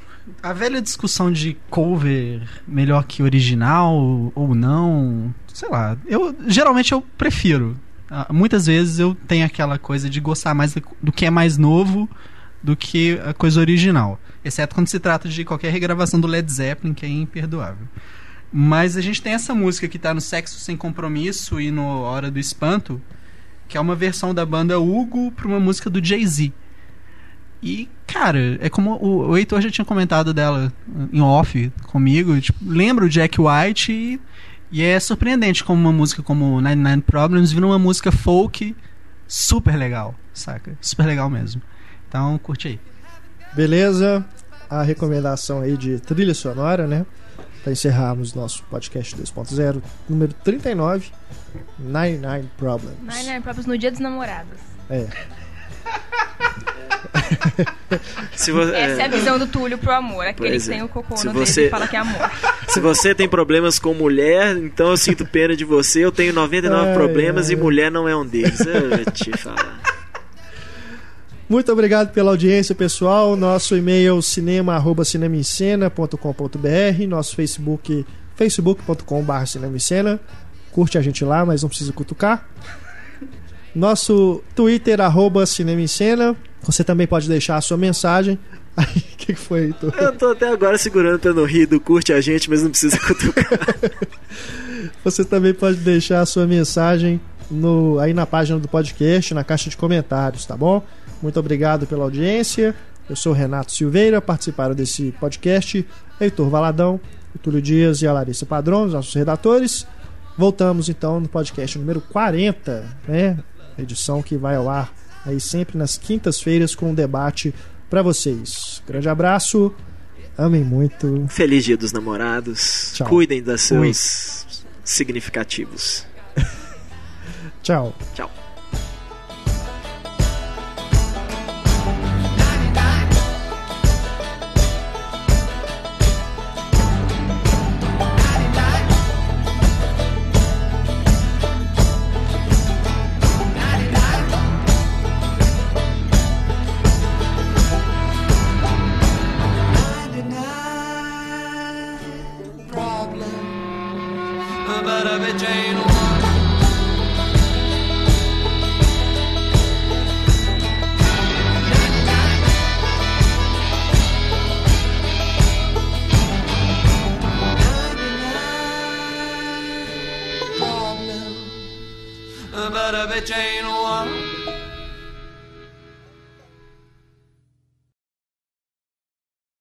a velha discussão de cover melhor que original ou não, sei lá. Eu geralmente eu prefiro. Ah, Muitas vezes eu tenho aquela coisa de gostar mais do que é mais novo do que a coisa original, exceto quando se trata de qualquer regravação do Led Zeppelin, que é imperdoável. Mas a gente tem essa música que tá no Sexo Sem Compromisso e no Hora do Espanto, que é uma versão da banda Hugo pra uma música do Jay-Z. E, cara, é como o, Heitor já tinha comentado dela em off comigo. Tipo, lembra o Jack White e, e é surpreendente como uma música como 99 Problems vira uma música folk super legal, saca? Super legal mesmo. Então, curte aí. Beleza? A recomendação aí de trilha sonora, né? Para encerrarmos nosso podcast 2.0, número 39, 99 Problems. Nine Nine Problems no Dia dos Namorados. É. Se, vo- Essa é a é, visão do Túlio pro amor. Aquele Pois que é. tem o cocô Se no dedo você- e fala que é amor. se você tem problemas com mulher, então eu sinto pena de você. Eu tenho 99 Ai, problemas ai. e mulher não é um deles. Eu vou te falar. Muito obrigado pela audiência, pessoal. Nosso e-mail cinema@cinemaencena.com.br, nosso Facebook facebook.com.br cinemaencena. Curte a gente lá, mas não precisa cutucar. Nosso Twitter arroba Cinema em Cena. Você também pode deixar a sua mensagem Aí, o que, que foi, Heitor? Eu tô até agora segurando pra não rir do curte a gente, mas não precisa cutucar. Você também pode deixar a sua mensagem no, aí na página do podcast, na caixa de comentários, tá bom? Muito obrigado pela audiência. Eu sou Renato Silveira, participaram desse podcast Heitor Valadão, o Túlio Dias e a Larissa Padrão, os nossos redatores. Voltamos então no podcast número 40, né? Edição que vai ao ar aí sempre nas quintas-feiras com um debate para vocês. Grande abraço, amem muito. Feliz Dia dos Namorados. Tchau. Cuidem dos seus significativos. Tchau. Tchau.